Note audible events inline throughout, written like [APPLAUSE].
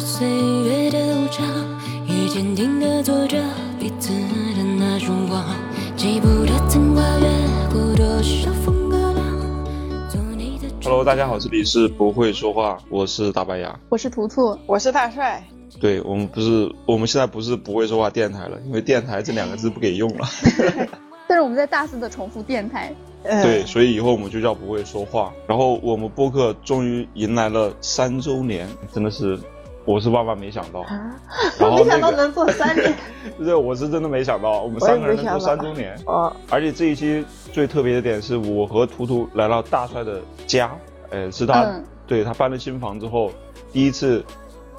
岁月的无常，也坚定的做着彼此的那种光。记不得曾跨越过多少风和浪。做你的 Hello，大家好，这里是不会说话，我是大白牙。我是图图，我是大帅，对我们不是，我们现在不是不会说话电台了，因为电台这两个字不给用了。[LAUGHS] 但是我们在大肆的重复电台，嗯对，所以以后我们就叫不会说话。然后我们播客终于迎来了三周年，真的是，我是万万没想到。然后 [LAUGHS] 没想到，能做三年，[LAUGHS] 对，我是真的没想到，我们三个人能做三周年。哦，而且这一期最特别的点是我和图图来到大帅的家，呃，是他、嗯对他搬了新房之后第一次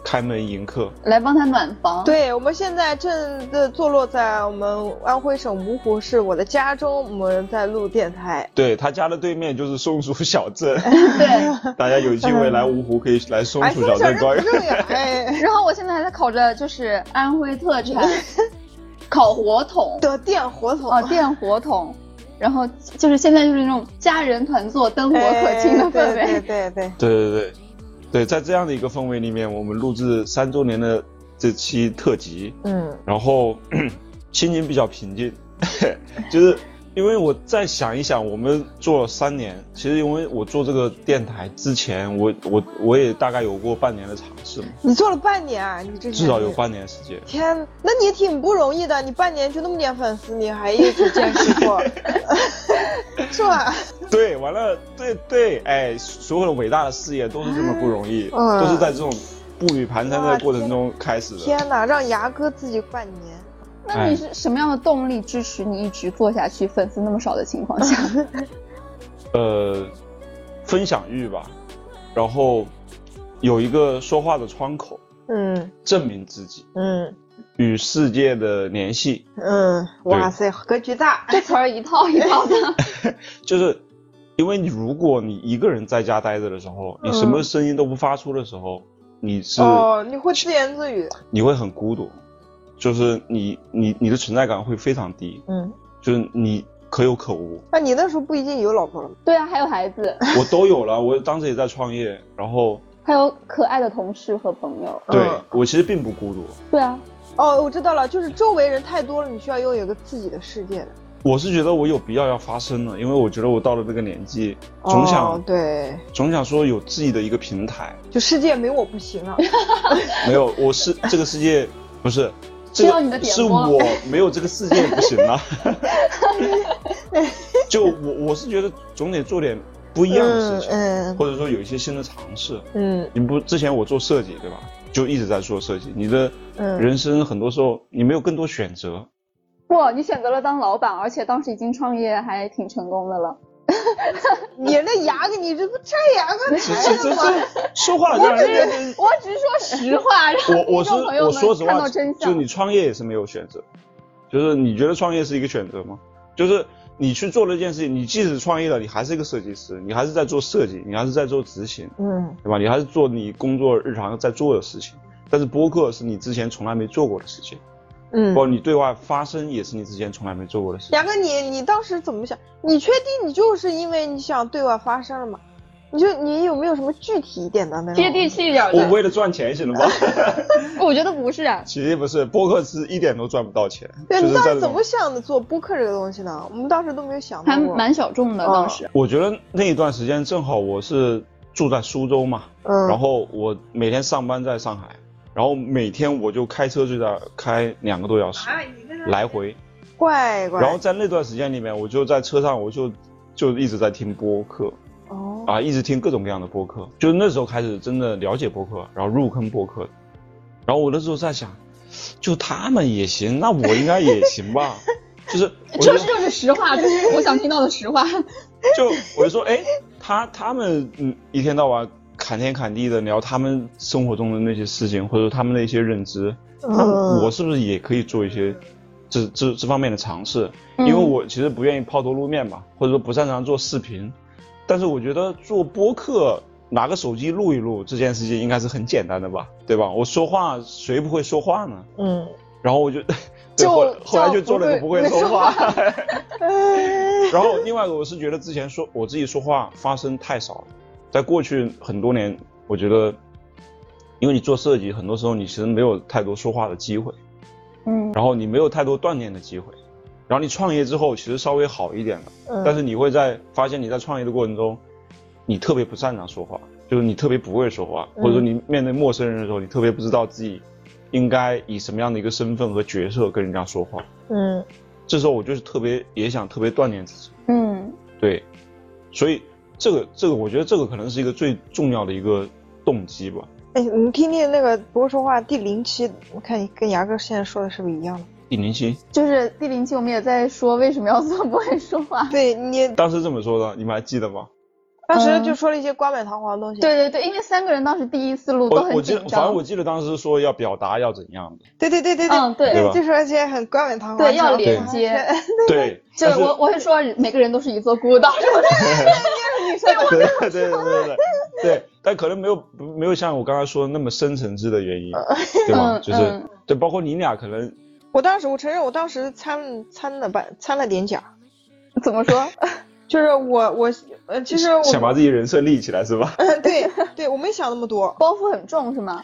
开门迎客。来帮他暖房。，对，我们现在正的坐落在我们安徽省芜湖市我的家中，我们在录电台。对他家的对面就是松鼠小镇，对。[LAUGHS] [LAUGHS] 大家有机会来芜湖可以来松哎，鼠小镇转不正呀，哎，[LAUGHS] 然后我现在还在烤着就是安徽特产烤火筒的电火筒哦，电火筒，然后就是现在就是那种家人团坐、灯火可亲的氛哎对围。对对对，对对对，对，在这样的一个氛围里面，我们录制三周年的这期特辑，嗯。然后 [CLEARS THROAT] 心情比较平静，[LAUGHS] 就是因为我再想一想，我们做了三年，其实因为我做这个电台之前，我我我也大概有过半年的尝试嘛，你做了半年啊，你这至少有。半年时间。天，那你挺不容易的，你半年就那么点粉丝，你还一直坚持过，[LAUGHS] 是吧？对，完了，对对，哎，所有的伟大的事业都是这么不容易，嗯都是在这种步履蹒跚的过程中开始的。天哪，让牙哥自己半年，那你是什么样的动力支持你一直做下去？粉丝那么少的情况下，[LAUGHS] 呃，分享欲吧，然后有一个说话的窗口，嗯。证明自己嗯。与世界的联系，嗯，哇塞，格局大，这词儿一套一套的。[LAUGHS] 就是因为你如果你一个人在家待着的时候，你什么声音都不发出的时候，你是、哦，你会自言自语，你会很孤独，就是你你你的存在感会非常低，嗯，就是你可有可无。那你那时候不已经有老婆了吗？对啊，还有孩子，[LAUGHS] 我都有了，我当时也在创业，然后还有可爱的同事和朋友。对、嗯我其实并不孤独，对啊，哦，我知道了，就是周围人太多了，你需要拥有一个自己的世界的。我是觉得我有必要要发声了，因为我觉得我到了这个年纪，总想、哦、对，总想说有自己的一个平台。就世界没我不行啊。[LAUGHS] 没有，我是这个世界不是，这需要你的个是点播我没有这个世界不行吗。[LAUGHS] 就我我是觉得总得做点不一样的事情，嗯或者说有一些新的尝试。嗯你不之前我做设计对吧？就一直在做设计，你的嗯人生很多时候你没有更多选择。不，你选择了当老板，而且当时已经创业，还挺成功的了。[LAUGHS] 你那牙给你这不拆牙吗这这这这说话让我只是说实话，我我是我说实话。就你创业也是没有选择，就是你觉得创业是一个选择吗？就是你去做了一件事情，你即使创业了，你还是一个设计师，你还是在做设计，你还是在做执行，嗯对吧？你还是做你工作日常在做的事情。但是播客是你之前从来没做过的事情，嗯包括你对外发声也是你之前从来没做过的事情。牙哥，你你当时怎么想？你确定你就是因为你想对外发声了吗？你就你有没有什么具体一点的那种？接地气一点的，我为了赚钱行了吧？[LAUGHS] [LAUGHS] 我觉得不是啊。其实不是，播客是一点都赚不到钱。对，就你当时怎么想的做播客这个东西呢？我们当时都没有想。还蛮小众的，哦当时。我觉得那一段时间正好我是住在苏州嘛，嗯，然后我每天上班在上海，然后每天我就开车就在开两个多小时来回，怪怪。然后在那段时间里面，我就在车上我就就一直在听播客哦，啊，一直听各种各样的播客，就是那时候开始真的了解播客，然后入坑播客，然后我那时候在想，就他们也行，那我应该也行吧，[LAUGHS] 就是我就这就是实话，就是我想听到的实话。就我就说，哎，他他们嗯一天到晚侃天侃地的聊他们生活中的那些事情，或者说他们的一些认知，我是不是也可以做一些这这这方面的尝试？嗯因为我其实不愿意抛头露面嘛，或者说不擅长做视频，但是我觉得做播客。拿个手机录一录这件事情应该是很简单的吧，对吧？我说话谁不会说话呢？嗯，然后我就，[LAUGHS] 对就后来后来就做了个不会说话。哎 [LAUGHS] 然后另外一个我是觉得之前说我自己说话发声太少了，在过去很多年，我觉得因为你做设计，很多时候你其实没有太多说话的机会，嗯。然后你没有太多锻炼的机会，然后你创业之后其实稍微好一点了，嗯。但是你会在发现你在创业的过程中，你特别不擅长说话，就是你特别不会说话，嗯或者说你面对陌生人的时候，你特别不知道自己应该以什么样的一个身份和角色跟人家说话。嗯。这时候我就是特别也想特别锻炼自己，嗯。对，所以这个这个我觉得这个可能是一个最重要的一个动机吧。哎，你听听那个不会说话第零期，我看你跟牙哥现在说的是不是一样的？第零期就是第零期我们也在说为什么要做不会说话。[LAUGHS] 对你当时这么说的，你们还记得吗？当时嗯就说了一些冠冕堂皇的东西。对对对，因为三个人当时第一次录都很紧我记得，反正我。记得当时说要表达要怎样的，对对对对对，嗯对对就说一些很冠冕堂皇的对，要连接。对，[LAUGHS] 就我我会说每个人都是一座孤岛。[LAUGHS] 对对对对对对，但可能没有没有像我刚刚说的那么深层次的原因，对吧？嗯就是嗯对，包括你俩可能我当时我承认，我当时掺掺了半掺了点假，怎么说？[LAUGHS] 就是我我呃，其实我想把自己人设立起来是吧？嗯 [LAUGHS] 对对，我没想那么多。包袱很重是吗？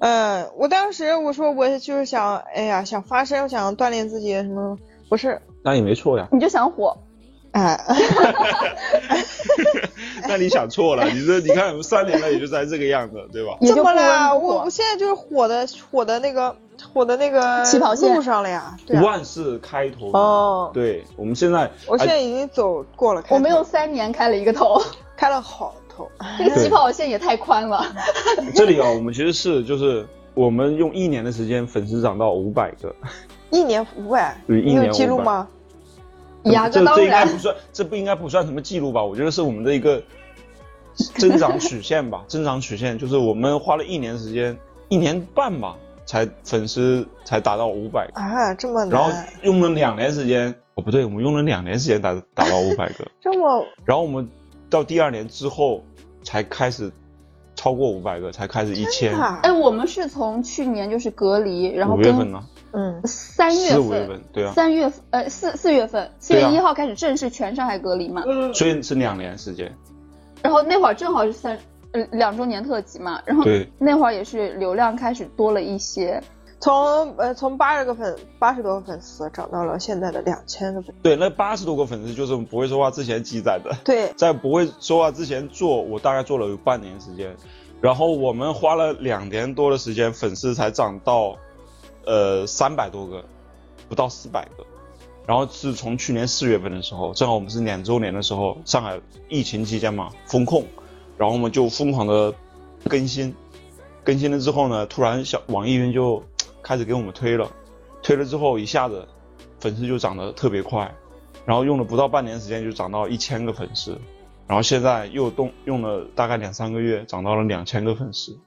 嗯，我当时我说我就是想，哎呀，想发声，想锻炼自己什么，不是，那也没错呀，你就想火。哎，[LAUGHS] 那你想错了，你这你看我们三年了也就在这个样子，对吧？怎么了？我我现在就是火的火的那个火的那个起跑线路上了呀。对啊。万事开头，哦，对，我们现在我现在哎已经走过了开头，我们用三年开了一个头，开了好头。这个起跑线也太宽了。[LAUGHS] 这里啊，我们其实是就是我们用一年的时间粉丝涨到五百个，一年五百，你有记录500吗？这这应该不算，这不应该不算什么记录吧？我觉得是我们的一个增长曲线吧，增长曲线就是我们花了一年时间，一年半吧，才粉丝才达到五百个，啊，这么。然后，用了两年时间，哦不对，我们用了两年时间达达到五百个，这么。然后我们到第二年之后才开始超过五百个，才开始一千，啊。哎，我们是从去年就是隔离，然后跟五月份呢，嗯，三月四五月份份，对啊，三月呃四四月份，四月一号开始正式全上海隔离嘛，所以是两年时间，然后那会儿正好是三呃两周年特辑嘛，然后对。那会儿也是流量开始多了一些，从呃从八十个粉八十多个粉丝涨到了现在的两千个粉丝。对，那八十多个粉丝就是我们不会说话之前积攒的。对，[LAUGHS] 在不会说话之前做，我大概做了有半年时间，然后我们花了两年多的时间，粉丝才涨到，呃三百多个，不到四百个。然后是从去年四月份的时候，正好我们是两周年的时候，上海疫情期间嘛，封控，然后我们就疯狂的更新，更新了之后呢，突然小网易云就开始给我们推了，推了之后一下子粉丝就涨得特别快，然后用了不到半年时间就涨到一千个粉丝，然后现在又动用了大概两三个月，涨到了两千个粉丝，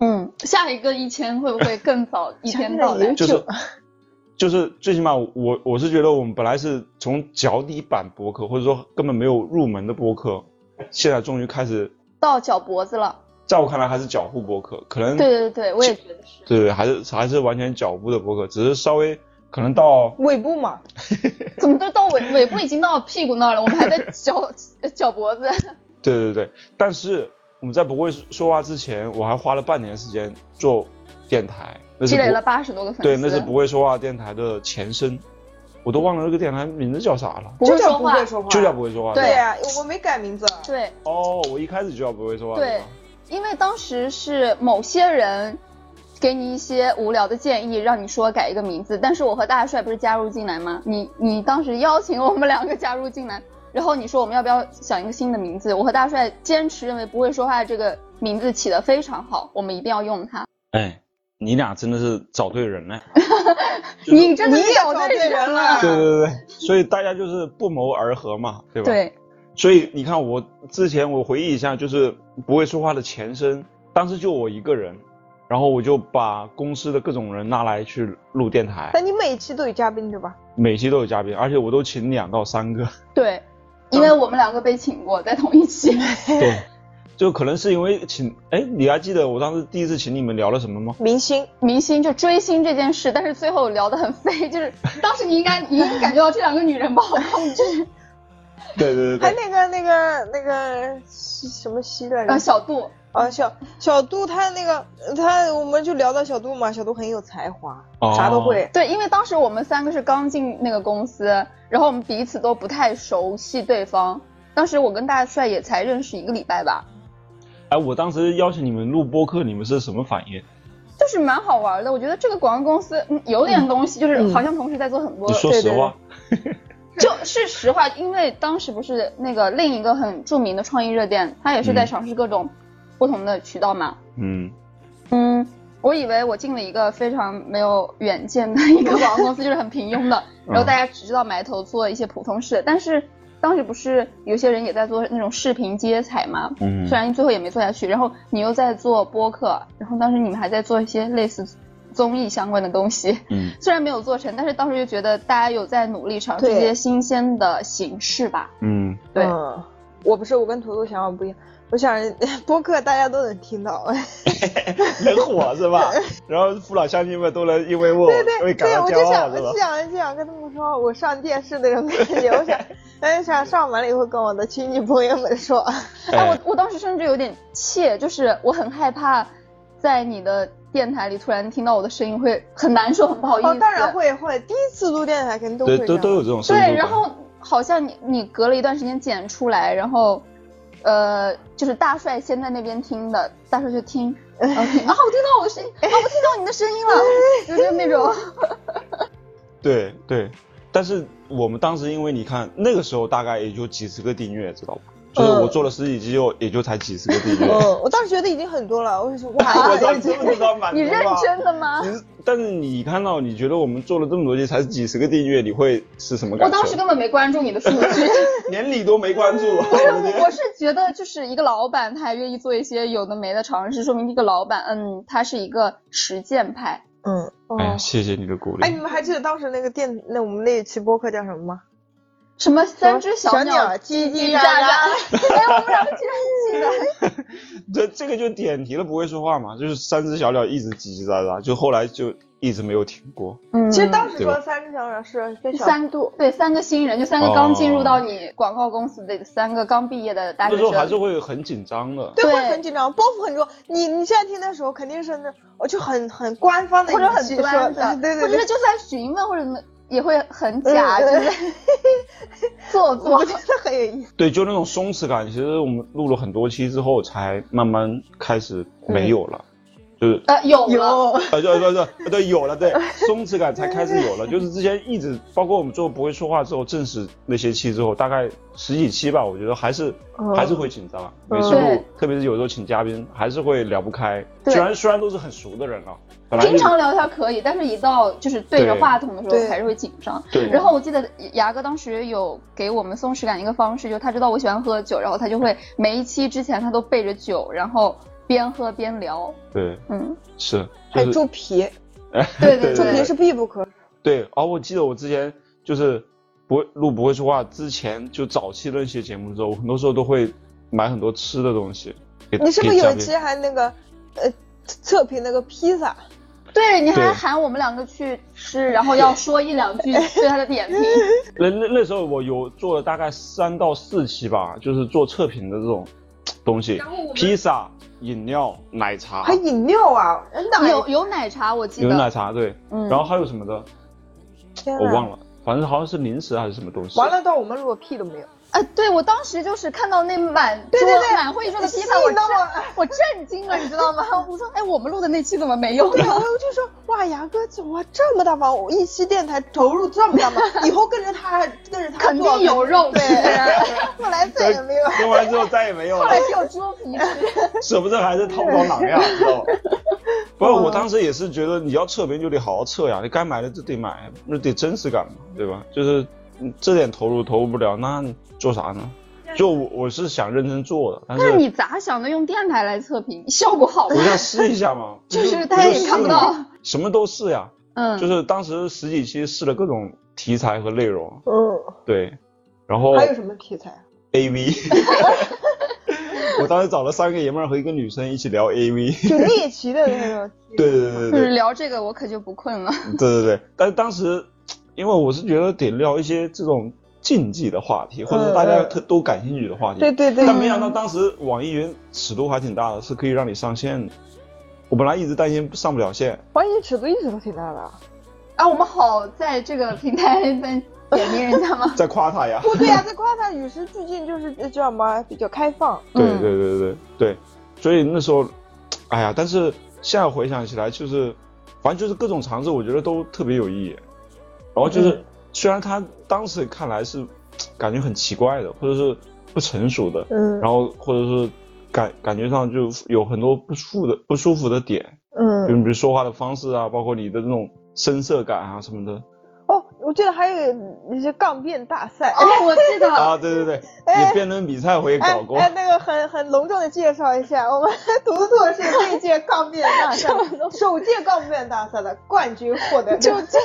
嗯，下一个一千会不会更早一天到来？就是 [LAUGHS] 就是最起码我我是觉得我们本来是从脚底板播客或者说根本没有入门的播客，现在终于开始，到脚脖子了，在我看来还是脚部播客，可能对对对，我也觉得是。对对还是还是完全脚部的播客，只是稍微可能到尾部嘛，[LAUGHS] 怎么都到尾尾部已经到屁股那儿了，我们还在脚 [LAUGHS] 脚脖子。对对对，但是我们在不会说话之前，我还花了半年时间做电台，那是积累了八十多个粉丝。对，那是不会说话电台的前身，我都忘了那个电台名字叫啥了，不会就叫说话不会说话，就叫不会说话。对呀，我没改名字。对，哦，我一开始就叫不会说话。对吧因为当时是某些人给你一些无聊的建议，让你说改一个名字，但是我和大帅不是加入进来吗？你你当时邀请我们两个加入进来，然后你说我们要不要想一个新的名字？我和大帅坚持认为不会说话这个名字起得非常好，我们一定要用它。哎，你俩真的是找对人了。[LAUGHS] 你真的是你找对对人了了。对对对，所以大家就是不谋而合嘛，对吧？。对，所以你看，我之前我回忆一下，就是不会说话的前身，当时就我一个人，然后我就把公司的各种人拉来去录电台，但你每期都有嘉宾对吧？每期都有嘉宾，而且我都请两到三个。对，因为我们两个被请过在同一期。对，[LAUGHS] 就可能是因为请，哎，你还记得我当时第一次请你们聊了什么吗？明星，明星就追星这件事，但是最后聊得很飞，就是当时你应该你应该感觉到这两个女人不好控制。对对对还那个那个那个什么西来着啊，？小杜，啊，小小杜他那个他，我们就聊到小杜嘛，小杜很有才华，哦啥都会。对，因为当时我们三个是刚进那个公司，然后我们彼此都不太熟悉对方。当时我跟大帅也才认识一个礼拜吧，哎，我当时邀请你们录播客，你们是什么反应？就是蛮好玩的。我觉得这个广告公司嗯有点东西，就是嗯好像同时在做很多。你说对对实话，就是实话，因为当时不是那个另一个很著名的创意热点，他也是在嗯尝试各种不同的渠道嘛。嗯，嗯，我以为我进了一个非常没有远见的一个广告公司，就是很平庸的，然后大家只知道埋头做一些普通事。但是当时不是有些人也在做那种视频接彩嘛，嗯虽然最后也没做下去，然后你又在做播客，然后当时你们还在做一些类似综艺相关的东西，嗯，[LAUGHS] 虽然没有做成，但是当时就觉得大家有在努力尝试一些新鲜的形式吧。嗯，对嗯，我不是，我跟图图想法不一样。我想 [LAUGHS] 播客大家都能听到，[LAUGHS] 很火是吧？[LAUGHS] 然后父老乡亲们都能因为我对对会感对，到我就想，骄傲是吧我就？想就想跟他们说，我上电视那种感觉。我想，哎，想上完了以后跟我的亲戚朋友们说，哎，我我当时甚至有点怯，就是我很害怕在你的电台里突然听到我的声音会很难受，很不好意思。哦，当然。会会，第一次录电台肯定都会对，这样都都有这种对，然后好像你你隔了一段时间剪出来，然后，呃，就是大帅先在那边听的，大帅就听，然后听，啊，[LAUGHS] 我听到我的声音，啊，[LAUGHS] 我听到你的声音了，就是那种。[LAUGHS] 对对，但是我们当时因为你看那个时候大概也就几十个订阅，知道吧？就是我做了十几期就也就才几十个订阅。嗯，我当时觉得已经很多了，我就说 [LAUGHS] 哇，我当，你知不知道满足你认？真的吗？但是你看到你觉得我们做了这么多期才几十个订阅，你会是什么感觉？我当时根本没关注你的数据。[LAUGHS] 连你都没关注，我不是，我是觉得就是一个老板，他还愿意做一些有的没的尝试，说明这个老板，嗯，他是一个实践派。嗯，哎谢谢你的鼓励。哎，你们还记得当时那个电，那我们那一期播客叫什么吗？什么三只小鸟叽叽喳喳 [LAUGHS] 我们两个居然记得。这这个就点题了，不会说话嘛，就是三只小鸟一直叽叽喳喳，就后来就一直没有停过。嗯其实当时说三只小鸟是跟小三度对三个新人，就三个刚进入到你广告公司的三个刚毕业的大学生那时候还是。会很紧张的。对，对会很紧张，包袱很重。你你现在听的时候肯定是那，我就很很官方的或者很语气说端的，对对对或者是，就算询问或者怎么也会很假，就是 [LAUGHS] 做作我。觉得很有意思。对，就那种松弛感，其实我们录了很多期之后，才慢慢开始没有了，就是呃，有了，有，呃，对对对对，有了，对，松弛感才开始有了。就是之前一直，包括我们最后不会说话之后，正式那些期之后，大概十几期吧，我觉得还是、嗯还是会紧张。每次对录，特别是有时候请嘉宾，还是会聊不开。对虽然虽然都是很熟的人了，本来就经常聊天可以，但是一到就是对着话筒的时候还是会紧张。对，然后我记得牙哥当时有给我们松弛感一个方式，就他知道我喜欢喝酒，然后他就会每一期之前他都备着酒，然后边喝边聊。对嗯，是还有就是猪皮，[LAUGHS] 对对猪皮是必不可少。对。哦，我记得我之前就是不会录不会说话之前，就早期的那些节目的时候，我很多时候都会买很多吃的东西你是不是有一期还那个呃测评那个披萨？对，你还喊我们两个去吃，然后要说一两句 [LAUGHS] 对他的点评。那那那时候我有做了大概三到四期吧，就是做测评的这种东西，披萨、饮料、奶茶还，饮料啊？那有有奶茶，我记得有。奶茶对，嗯然后还有什么的我忘了，反正好像是零食还是什么东西。完了，到我们录屁都没有。哎，对我当时就是看到那满桌对对对满会桌的披萨，我震我震惊了，你知道吗？[LAUGHS] 我说，哎，我们录的那期怎么没有对，呢？[LAUGHS] 我就说哇，牙哥怎么这么大方，我一期电台投入这么大吗，[LAUGHS] 以后跟着他跟着他肯定有肉吃。对，后来再也没有。听完之后再也没有了后来，只有猪皮吃。舍不得还是掏不着囊呀，知道吗？不是，我当时也是觉得你要测评就得好好测呀，你该买的就得买，那得真实感嘛，对吧？就是嗯这点投入投入不了，那做啥呢？就我我是想认真做的，但是你咋想的？用电台来测评，效果好吗我？想试一下嘛，[LAUGHS] 就是大家也看不到，什么都试呀。嗯，就是当时十几期试了各种题材和内容，嗯，对，然后还有什么题材？A V，[LAUGHS] [LAUGHS] 我当时找了三个爷们儿和一个女生一起聊 A V，就猎奇的那种。对对对对就是对聊这个我可就不困了。对对对，但是当时因为我是觉得得聊一些这种禁忌的话题，或者大家特都感兴趣的话题。对对对，但没想到当时网易云尺度还挺大的，是可以让你上线的。我本来一直担心上不了线，网易云尺度一直都挺大的。啊，我们好在这个平台在点名人家吗？[LAUGHS] 在夸他呀。不对呀、在夸他与时俱进，就是呃叫什么比较开放。对嗯对对对对，所以那时候，哎呀，但是现在回想起来，就是反正就是各种尝试，我觉得都特别有意义。然后就是、嗯。虽然他当时看来是 [TSK] 感觉很奇怪的，或者是不成熟的，嗯。然后或者是感感觉上就有很多不舒服的不舒服的点，就嗯，比如说话的方式啊，包括你的这种声色感啊什么的。哦，我记得还有一些杠辩大赛。哦，我记得，[LAUGHS] 啊，对对对，哎你辩论比赛我也哎搞过，哎，那个很很隆重的介绍一下，我们 [LAUGHS] 图图是这届杠辩大赛 [LAUGHS] 首届杠辩大赛的冠军获得者。就真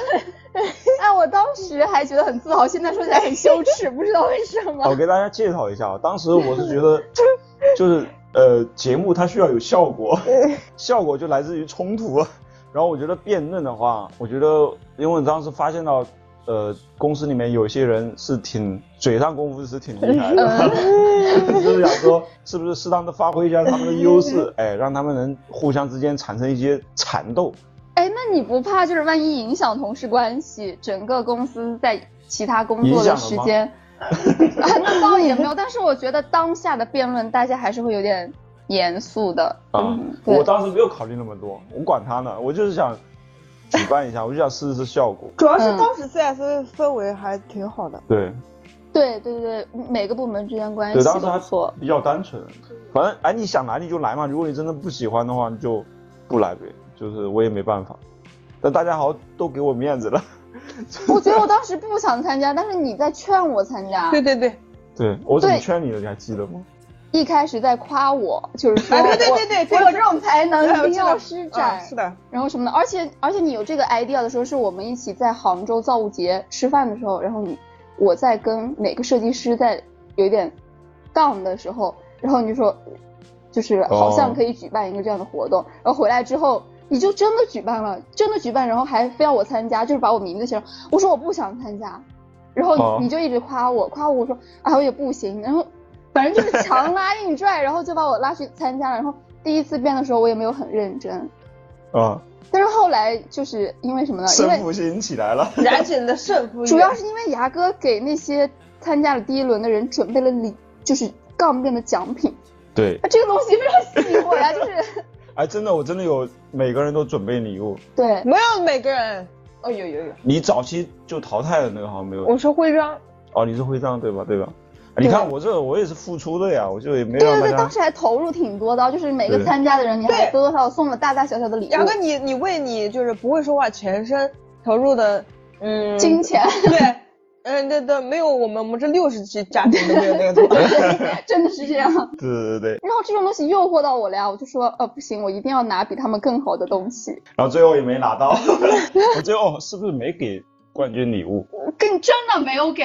的，哎，我当时还觉得很自豪，现在说起来很羞耻，不知道为什么。我给大家介绍一下啊，当时我是觉得，就是呃，节目它需要有效果，效果就来自于冲突。然后我觉得辩论的话，我觉得因为我当时发现到，呃，公司里面有些人是挺嘴上功夫是挺厉害的，[LAUGHS] 就是想说是不是适当的发挥一下他们的优势，哎，让他们能互相之间产生一些缠斗。哎，那你不怕就是万一影响同事关系，整个公司在其他工作的时间，[LAUGHS] 啊，那倒也没有。但是我觉得当下的辩论，大家还是会有点严肃的。啊嗯，我当时没有考虑那么多，我管他呢，我就是想举办一下，[LAUGHS] 我就想试试效果。主要是嗯当时 CS 氛围还挺好的。对，对对对，每个部门之间关系对，当时还都不错。比较单纯，反正哎，你想来你就来嘛，如果你真的不喜欢的话，你就不来呗，就是我也没办法。但大家好像都给我面子了，[LAUGHS] 我觉得我当时不想参加，但是你在劝我参加。对对对，对我怎么劝你的，你还记得吗？一开始在夸我，就是说哎我，对对对对我有这种才能，一定要施展。啊是的，然后什么的，而且而且你有这个 idea 的时候，是我们一起在杭州造物节吃饭的时候，然后你我在跟哪个设计师在有一点杠的时候，然后你就说，就是好像可以举办一个这样的活动，然后回来之后你就真的举办了，真的举办，然后还非要我参加，就是把我名字写上，我说我不想参加，然哦。后你就一直夸我，夸我，我说啊我也不行，然后反正就是强拉硬拽，然后就把我拉去参加了，然后第一次变的时候我也没有很认真。啊，但是后来就是因为什么呢？因为胜负心起来了。燃起你的胜负欲。主要是因为牙哥给那些参加了第一轮的人准备了礼，就是杠辩的奖品。对，这个东西非常吸引我呀，就是哎，真的，我真的有每个人都准备礼物。对，没有每个人。哦，有有有，你早期就淘汰的那个好像没有。我说徽章。哦，你是徽章对吧？对吧？你看我这我也是付出的呀，我就也没对对对。当时还投入挺多的，就是每个参加的人，你还多多少少送了大大小小的礼物，牙哥，你你为你就是不会说话全身投入的，嗯，金钱，对，[LAUGHS] 嗯，对对，没有我们我们这六十期家庭都没有那个多。[LAUGHS] 真的是这样。对对对，[LAUGHS] 然后这种东西诱惑到我了呀，我就说，呃，不行，我一定要拿比他们更好的东西。然后最后也没拿到，我最后是不是没给冠军礼物？跟真的没有给，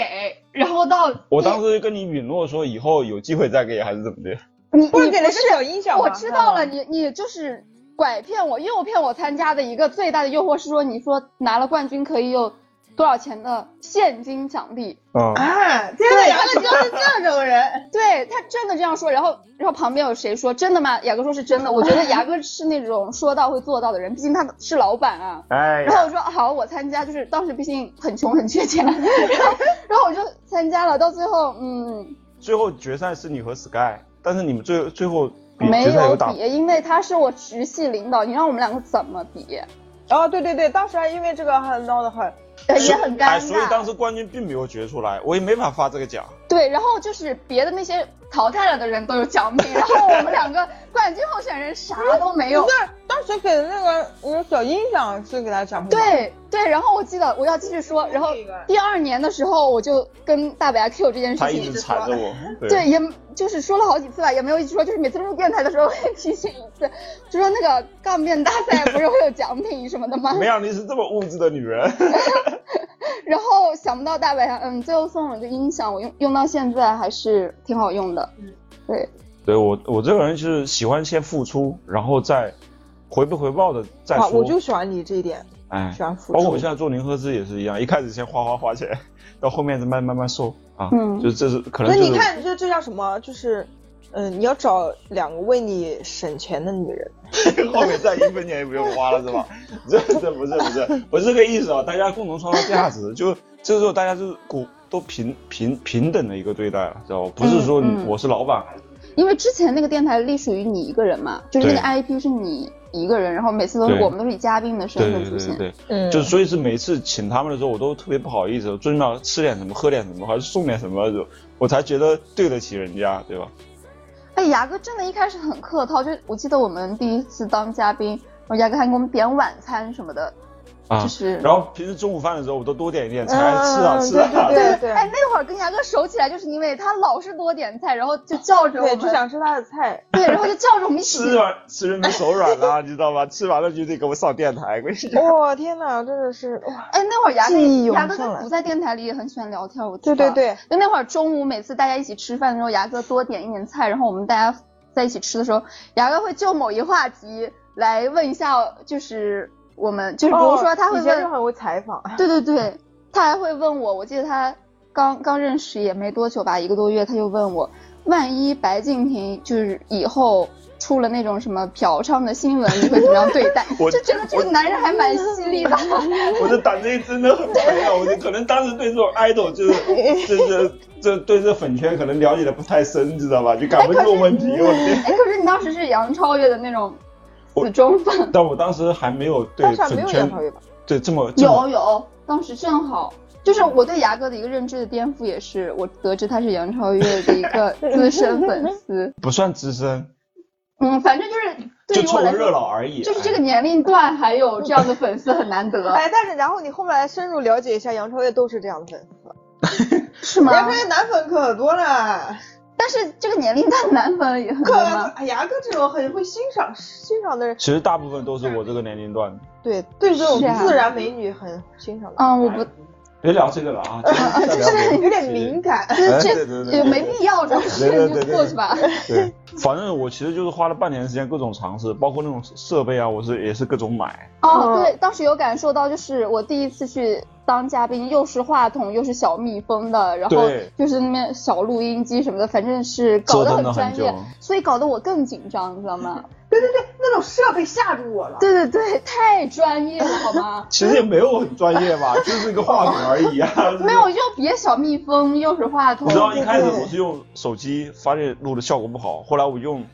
然后到我当时跟你允诺说以后有机会再给，还是怎么的？你你不是给了个小音响吗？我知道了，嗯你你就是拐骗我、诱骗我参加的一个最大的诱惑是说，你说拿了冠军可以有多少钱的现金奖励？啊、啊，天呐，牙哥就是这种人。[LAUGHS] 对他真的这样说，然后然后旁边有谁说真的吗？雅哥说是真的，我觉得雅哥是那种说到会做到的人，毕竟他是老板啊。哎然后我说好，我参加，就是当时毕竟很穷很缺钱，[LAUGHS] 然后然后我就参加了，到最后嗯最后决赛是你和 Sky，但是你们最最后比没决赛打有比，因为他是我直系领导，你让我们两个怎么比？哦，对对对，当时还因为这个还闹得很。呃也很尴尬，所以当。时冠军并没有决出来，我也没法发这个奖。对，然后就是别的那些淘汰了的人都有奖品，[LAUGHS] 然后我们两个冠军候选人啥都没有。那当时给的那个嗯小音响是给他奖品。对对，然后我记得我要继续说，然后第二年的时候我就跟大白 Q 这件事情一直缠着我，对 [LAUGHS] 对，也就是说了好几次吧，也没有一直说，就是每次录电台的时候会提醒一次，[LAUGHS] 就说那个杠辩大赛不是会有奖品什么的吗？没想到你是这么物质的女人。然后想不到大白嗯，最后送了个音响，我用用到现在还是挺好用的。对，对我我这个人是喜欢先付出，然后再回不回报的再啊，说。我就喜欢你这一点。哎喜，欢付出。包括我现在做零赫兹也是一样，一开始先花花花钱，到后面再慢慢慢收啊，嗯就是这是可能就是所以你看，这这叫什么？就是，嗯、你要找两个为你省钱的女人。[LAUGHS] 后面再一分钱也不用花了是吧？[LAUGHS] 这这不是不是不是这个意思啊，大家共同创造价值，就这时候大家就是股都平平平等的一个对待了，知道吧？不是说你嗯嗯我是老板，因为之前那个电台隶属于你一个人嘛，就是那个 IP 是你一个人，然后每次都是我们都是以嘉宾的身份出现。对对对对，嗯就所以是每次请他们的时候，我都特别不好意思，最起码吃点什么，喝点什么，还是送点什么，我才觉得对得起人家，对吧？哎，牙哥真的一开始很客套，就我记得我们第一次当嘉宾，然后牙哥还给我们点晚餐什么的，啊，就是然后平时中午饭的时候，我都多点一点菜，嗯吃啊吃啊，对对对哎，那会儿跟牙哥熟起来，就是因为他老是多点菜，然后就叫着我对，们，就想吃他的菜。[LAUGHS] 对，然后就叫着我们一起吃完吃人没手软啊，[LAUGHS] 你知道吗？吃完了就得给我上电台，我跟你讲。哇、天哪，真的是哇！哎，那会儿牙牙哥他不在电台里也很喜欢聊天，我记得。对对对，就那会儿中午每次大家一起吃饭的时候，牙哥多点一点菜，然后我们大家在一起吃的时候，牙哥会就某一话题来问一下，就是我们就是比如说他会问，会采访，对对对，他还会问我，我记得他刚刚认识也没多久吧，一个多月，他就问我，万一白敬亭就是以后。出了那种什么嫖娼的新闻，你会怎么样对待？[LAUGHS] 我就觉得这个男人还蛮犀利的。我的胆子真的很肥啊！我就可能当时对这种 idol 就是就是 [LAUGHS] 这对这粉圈可能了解的不太深，知道吧？就敢问这种问题，我！哎，可是你当时是杨超越的那种死忠粉，[LAUGHS] 但我当时还没有对当时没有杨粉圈超越吧？对这么这么有有，当时正好就是我对牙哥的一个认知的颠覆，也是我得知他是杨超越的一个 [LAUGHS] 资深粉丝。不算资深，嗯，反正就是对就于我来凑个热闹说，而已。就是这个年龄段还有这样的粉丝很难得，[LAUGHS] 哎，但是然后你后来深入了解一下，杨超越都是这样的粉丝。是吗？杨超越男粉可多了，但是这个年龄段男粉也很可多吗？哎牙哥这种很会欣赏欣赏的人，其实大部分都是我这个年龄段的。对对这种自然美女很欣赏的，嗯，我不，别聊这个了啊，就是有点敏感。哎这也没必要，主要是你就过去吧。对，反正我其实就是花了半年时间各种尝试，包括那种设备啊，我是也是各种买。哦，嗯对，当时有感受到，就是我第一次去当嘉宾，又是话筒，又是小蜜蜂的，然后就是那边小录音机什么的，反正是搞得很专业，所以搞得我更紧张，你知道吗？[LAUGHS] 对对对，那种设备吓住我了。对对对，太专业了，好吗？[LAUGHS] 其实也没有很专业吧，就是一个话筒而已啊。[LAUGHS] 没有，又别小蜜蜂，又是话筒你知，道一开始我是用手机，发现录的效果不好，后来我用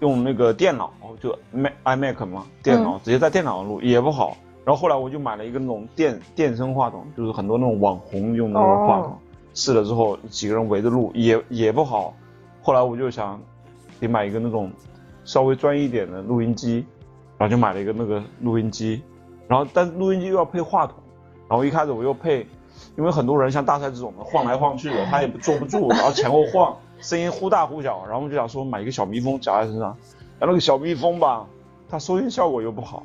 用那个电脑，就 Mac iMac 嘛，电脑、直接在电脑上录也不好。然后后来我就买了一个那种电电声话筒，就是很多那种网红用的那种话筒，哦试了之后几个人围着录也也不好。后来我就想得买一个那种稍微专业一点的录音机，然后就买了一个那个录音机，然后但是录音机又要配话筒，然后一开始我又配，因为很多人像大赛这种的晃来晃去的，他也坐不住，然后前后晃，声音忽大忽小，然后我就想说买一个小蜜蜂夹在身上，然后那个小蜜蜂吧，它收音效果又不好，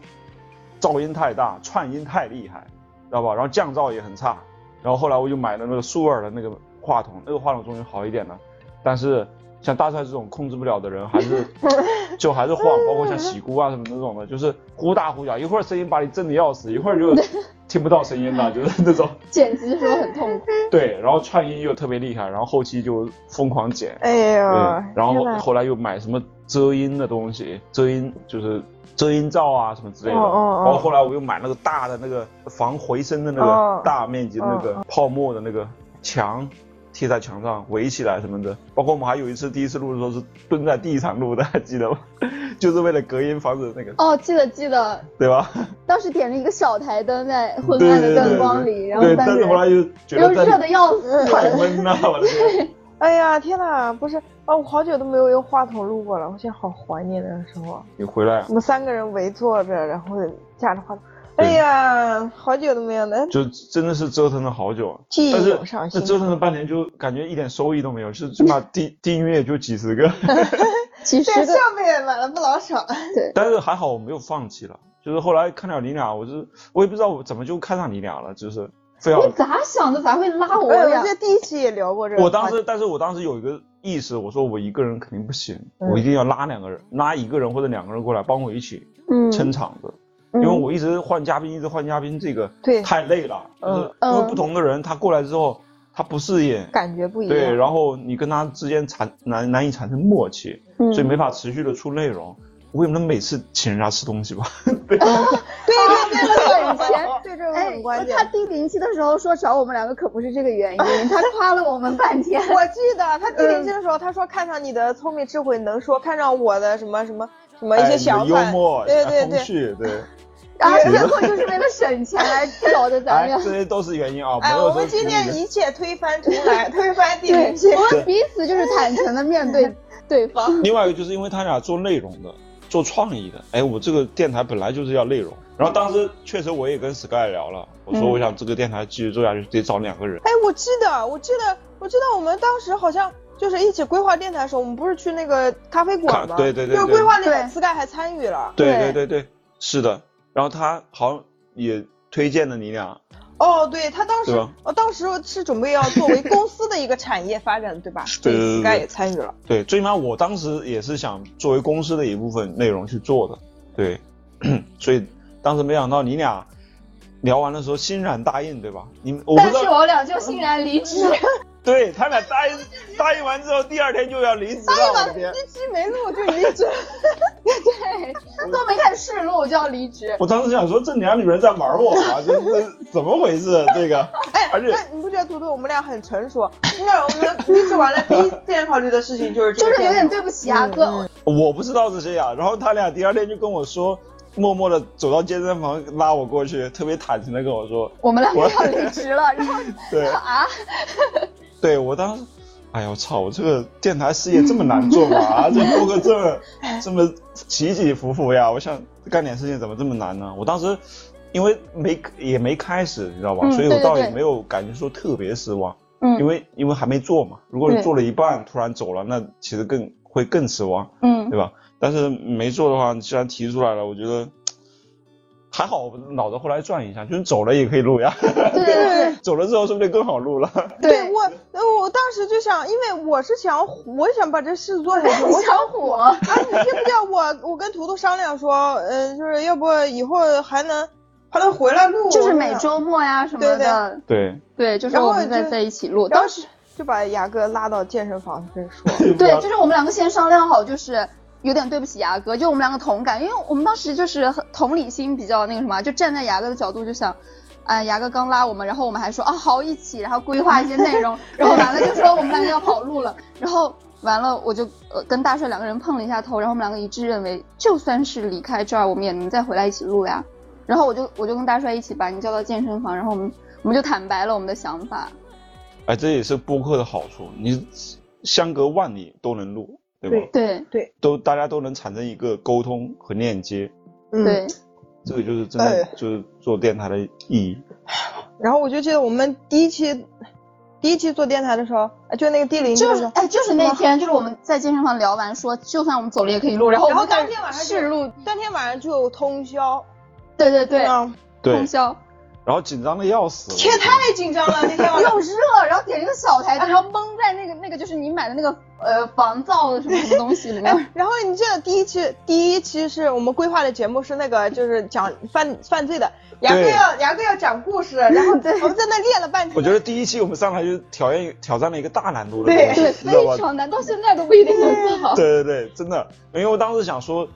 噪音太大，串音太厉害，知道吧？然后降噪也很差，然后后来我就买了那个舒尔的那个话筒，那个话筒终于好一点了，但是像大帅这种控制不了的人，还是 [LAUGHS] 就还是晃，包括像喜姑啊什么那种的，就是忽大忽小，一会儿声音把你震得要死，一会儿就听不到声音了，就是那种。剪辑的时候很痛苦。对，然后串音又特别厉害，然后后期就疯狂剪。哎对呀，，然后后来又买什么遮阴的东西，遮阴就是遮阴罩啊什么之类的。哦哦哦然后后来我又买那个大的那个防回声的那哦个大面积的那个泡沫的那个墙。贴在墙上围起来什么的，包括我们还有一次第一次录的时候是蹲在地上录的，还记得吗？[LAUGHS] 就是为了隔音，防止那个，哦，记得记得，对吧？当时点了一个小台灯在昏暗的灯光里，然后但是后来又觉得热的要死。太闷了，我的天！[LAUGHS] 哎呀，天哪，不是啊，我好久都没有用话筒录过了，我现在好怀念那个时候。你回来我们三个人围坐着，然后架着话筒。哎呀，好久都没有了。就真的是折腾了好久，记忆但是涌上心那折腾了半年，就感觉一点收益都没有，是起码订 [LAUGHS] 订阅就几十个，[LAUGHS] [LAUGHS] 这其实设备也买了不老少。但是还好我没有放弃了。就是后来看到你俩，我就我也不知道我怎么就看上你俩了，就是非要你咋想的？咋会拉我呀，我俩记？得第一期也聊过这个。我当时，但是我当时有一个意识，我说我一个人肯定不行，嗯我一定要拉两个人，拉一个人或者两个人过来帮我一起嗯撑场子。因为我一直换嘉宾，一直换嘉宾，这个对太累了。就是嗯因为不同的人，他过来之后，他不适应，感觉不一样。对，然后你跟他之间产难难以产生默契，嗯所以没法持续的出内容。我也不能每次请人家吃东西吧？对对对，省钱对这个哎很关，键他。第零期的时候说找我们两个可不是这个原因，他夸了我们半天。我记得他第零期的时候，他说看上你的聪明智慧能说，看上我的什么什么什么一些想法，默、对对对。对，然后最后就是为了省钱来找的咱们，俩。这些都是原因啊。没哎，我们今天一切推翻重来，推翻第对零期。，我们彼此就是坦诚的面对对方。另外一个就是因为他俩做内容的，做创意的，哎，我这个电台本来就是要内容。然后当时确实我也跟 Sky 聊了，我说嗯我想这个电台继续做下去得找两个人。哎，我记得，我记得，我记得我们当时好像就是一起规划电台的时候，我们不是去那个咖啡馆吗？咖对对对就是规划那个 Sky 还参与了。对对对对对，是的。然后他好像也推荐了你俩，哦，对他当时对吧，我当时是准备要作为公司的一个产业发展，对吧？[LAUGHS] 对对对对 Sky 也参与了。对，最起码我当时也是想作为公司的一部分内容去做的，对，[CLEARS THROAT] 所以当时没想到你俩聊完的时候欣然答应，对吧？你们我不但是，我俩就欣然离职。[LAUGHS] 对他俩答应答应完之后，第二天就要离职了，我的天！一期没录就离职，[LAUGHS] 对，都没开始试录就要离职。我当时想说，这俩女人在玩我吗？这这怎么回事？这个，哎，而且那你不觉得图图我们俩很成熟？那我们离职完了，第一件考虑的事情就是就是有点对不起啊哥，我不知道这些呀。然后他俩第二天就跟我说，默默的走到健身房拉我过去，特别坦诚的跟我说，我们两个要离职了。然后 [LAUGHS] 对啊，对我当时，哎呀，我操，我这个电台事业这么难做吗？[LAUGHS] 啊，这播客这么这么起起伏伏呀，我想干点事情怎么这么难呢？我当时因为没也没开始，你知道吧？嗯所以我倒也没有感觉说特别失望，嗯因为因为还没做嘛。如果你做了一半突然走了，那其实更会更失望，嗯对吧？但是没做的话，你既然提出来了，我觉得。还好，我脑子后来转一下，就是走了也可以录呀。对对对 [LAUGHS] 走了之后说不定更好录了。对，我，呃我当时就想，因为我是想，我想把这事做下去，我想。想火。啊，你记不记得我我跟图图商量说，嗯、就是要不以后还能还能回来录，就是每周末呀什么的，对，对，就是然后我们在就在一起录。当时就把牙哥拉到健身房去说，对，就是我们两个先商量好，就是有点对不起牙哥，就我们两个同感，因为我们当时就是同理心比较那个什么，就站在牙哥的角度就想。啊、牙哥刚拉我们，然后我们还说啊好一起，然后规划一些内容，[LAUGHS] 然后完了就说我们两个要跑路了，然后完了我就呃跟大帅两个人碰了一下头，然后我们两个一致认为，就算是离开这儿，我们也能再回来一起录呀。然后我就我就跟大帅一起把你叫到健身房，然后我们我们就坦白了我们的想法。哎，这也是播客的好处，你相隔万里都能录，对吧？对。对。都大家都能产生一个沟通和链接，嗯，对，这个就是真的哎就是做电台的意义。然后我就记得我们第一期第一期做电台的时候，哎就那个第零就是哎，就是那天，就是我们在健身房聊完说，就算我们走了也可以录，然后我然后们当天晚上就试录，当天晚上就通宵，对对对，嗯。对。通，宵，然后紧张的要死。天太紧张了那天晚上 [LAUGHS] 又。热，然后点了一个小台灯，然后蒙在那个那个就是你买的那个呃 [LAUGHS] 防噪的什么什么东西里面，哎，然后你记得第一期第一期是我们规划的节目是那个就是讲犯犯罪的，牙哥要牙哥要讲故事，然后对我们在那练了半天。我觉得第一期我们上来就挑战挑战了一个大难度的对东西，对，你知道吧？非常难，到现在都不一定能做好。对对对，真的，因为我当时想说，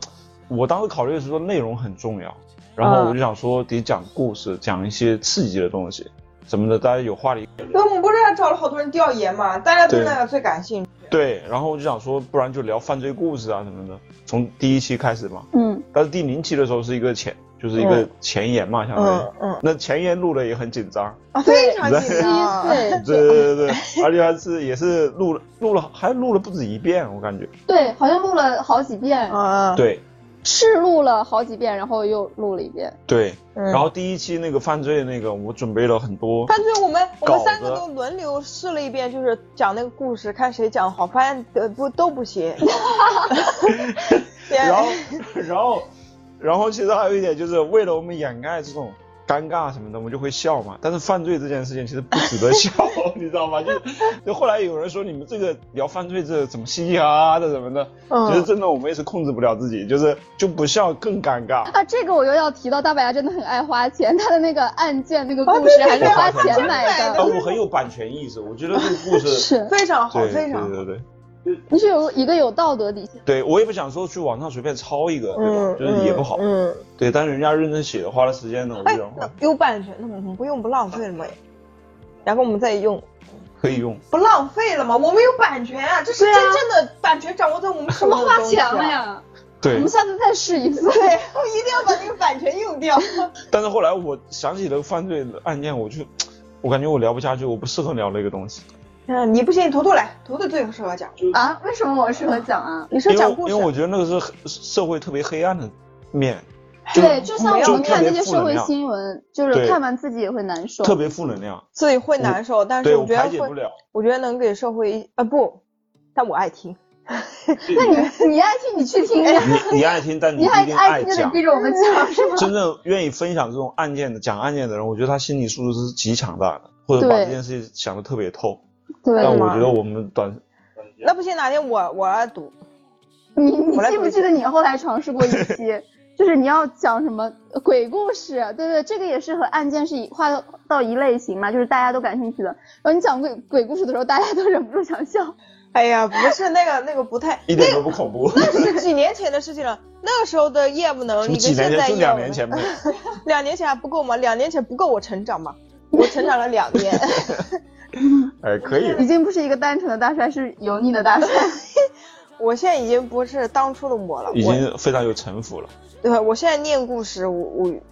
我当时考虑的是说内容很重要，然后我就想说得讲故事，讲一些刺激的东西什么的，大家有话题。那，我们不是还找了好多人调研嘛，大家对对那个最感兴趣。对，然后我就想说，不然就聊犯罪故事啊什么的，从第一期开始嘛。嗯，但是第零期的时候是一个前，就是一个嗯前言嘛，相当于。嗯嗯那前言录的也很紧张，啊，非常紧对张。对对对对对，而且还是也是录了录了，还录了不止一遍，我感觉。对，好像录了好几遍，嗯，对试录了好几遍，然后又录了一遍。对，嗯然后第一期那个犯罪那个，我准备了很多。犯罪我们我们三个都轮流试了一遍，就是讲那个故事，看谁讲得好，发现呃不都不行。[LAUGHS] 然后，然后，然后，其实还有一点，就是为了我们掩盖这种尴尬什么的，我们就会笑嘛。但是犯罪这件事情其实不值得笑，[LAUGHS] 你知道吗？就就后来有人说你们这个聊犯罪这怎么嘻嘻哈哈的什么的，嗯其实真的我们也是控制不了自己，就是就不笑更尴尬。啊，这个我又要提到大白牙真的很爱花钱，他的那个案件那个啊故事还是花钱买的。啊，我很有版权意识，我觉得这个故事 [LAUGHS] 是，非常好，非常好。对对对。你是有一个有道德底线。对，我也不想说去网上随便抄一个，对吧？嗯，就是也不好。嗯，对，但是人家认真写的，花了时间呢，我哎有版权，那我们不用不浪费了吗？然后我们再用，可以用。不浪费了吗？我们有版权啊，这是真正的版权掌握在我们我手们花上的东西啊钱了。呀，对我们，下次再试一次。对，我一定要把这个版权用掉。[LAUGHS] 但是后来我想起了犯罪的案件，我就，我感觉我聊不下去，我不适合聊那个东西。嗯，你不信，图图来，图图最适合讲，啊？为什么我适合讲啊？你说讲故事因为。我觉得那个是社会特别黑暗的面，对，就像我们看那些社会新闻，就是看完自己也会难受。特别负能量，自己会难受，但是我我觉得会，排解不了。我觉得能给社会啊不，但我爱听。[LAUGHS] 那你你爱听你去听呀，你你爱听，但你。爱听就得逼着我们讲 [LAUGHS] 是吗？真正愿意分享这种案件的、讲案件的人，我觉得他心理素质是极强大的，或者把这件事情想得特别透。但我觉得我们短，那不行，哪天我我来读。[LAUGHS] 你你记不记得你后来尝试过一期，[LAUGHS] 就是你要讲什么鬼故事？对对，这个也是和案件是一划到一类型嘛，就是大家都感兴趣的。然后你讲鬼鬼故事的时候，大家都忍不住想笑。[LAUGHS] 哎呀，不是那个那个不太，一点都不恐怖。那是几年前的事情了。那个时候的业务能力跟现几年前？就在一样两年前嘛。两年前还不够吗？两年前不够我成长吗？我成长了两年。[LAUGHS] 哎，可以。已经不是一个单纯的大帅，是油腻的大帅。[LAUGHS] 我现在已经不是当初的我了，已经非常有城府了。对？我现在念故事，我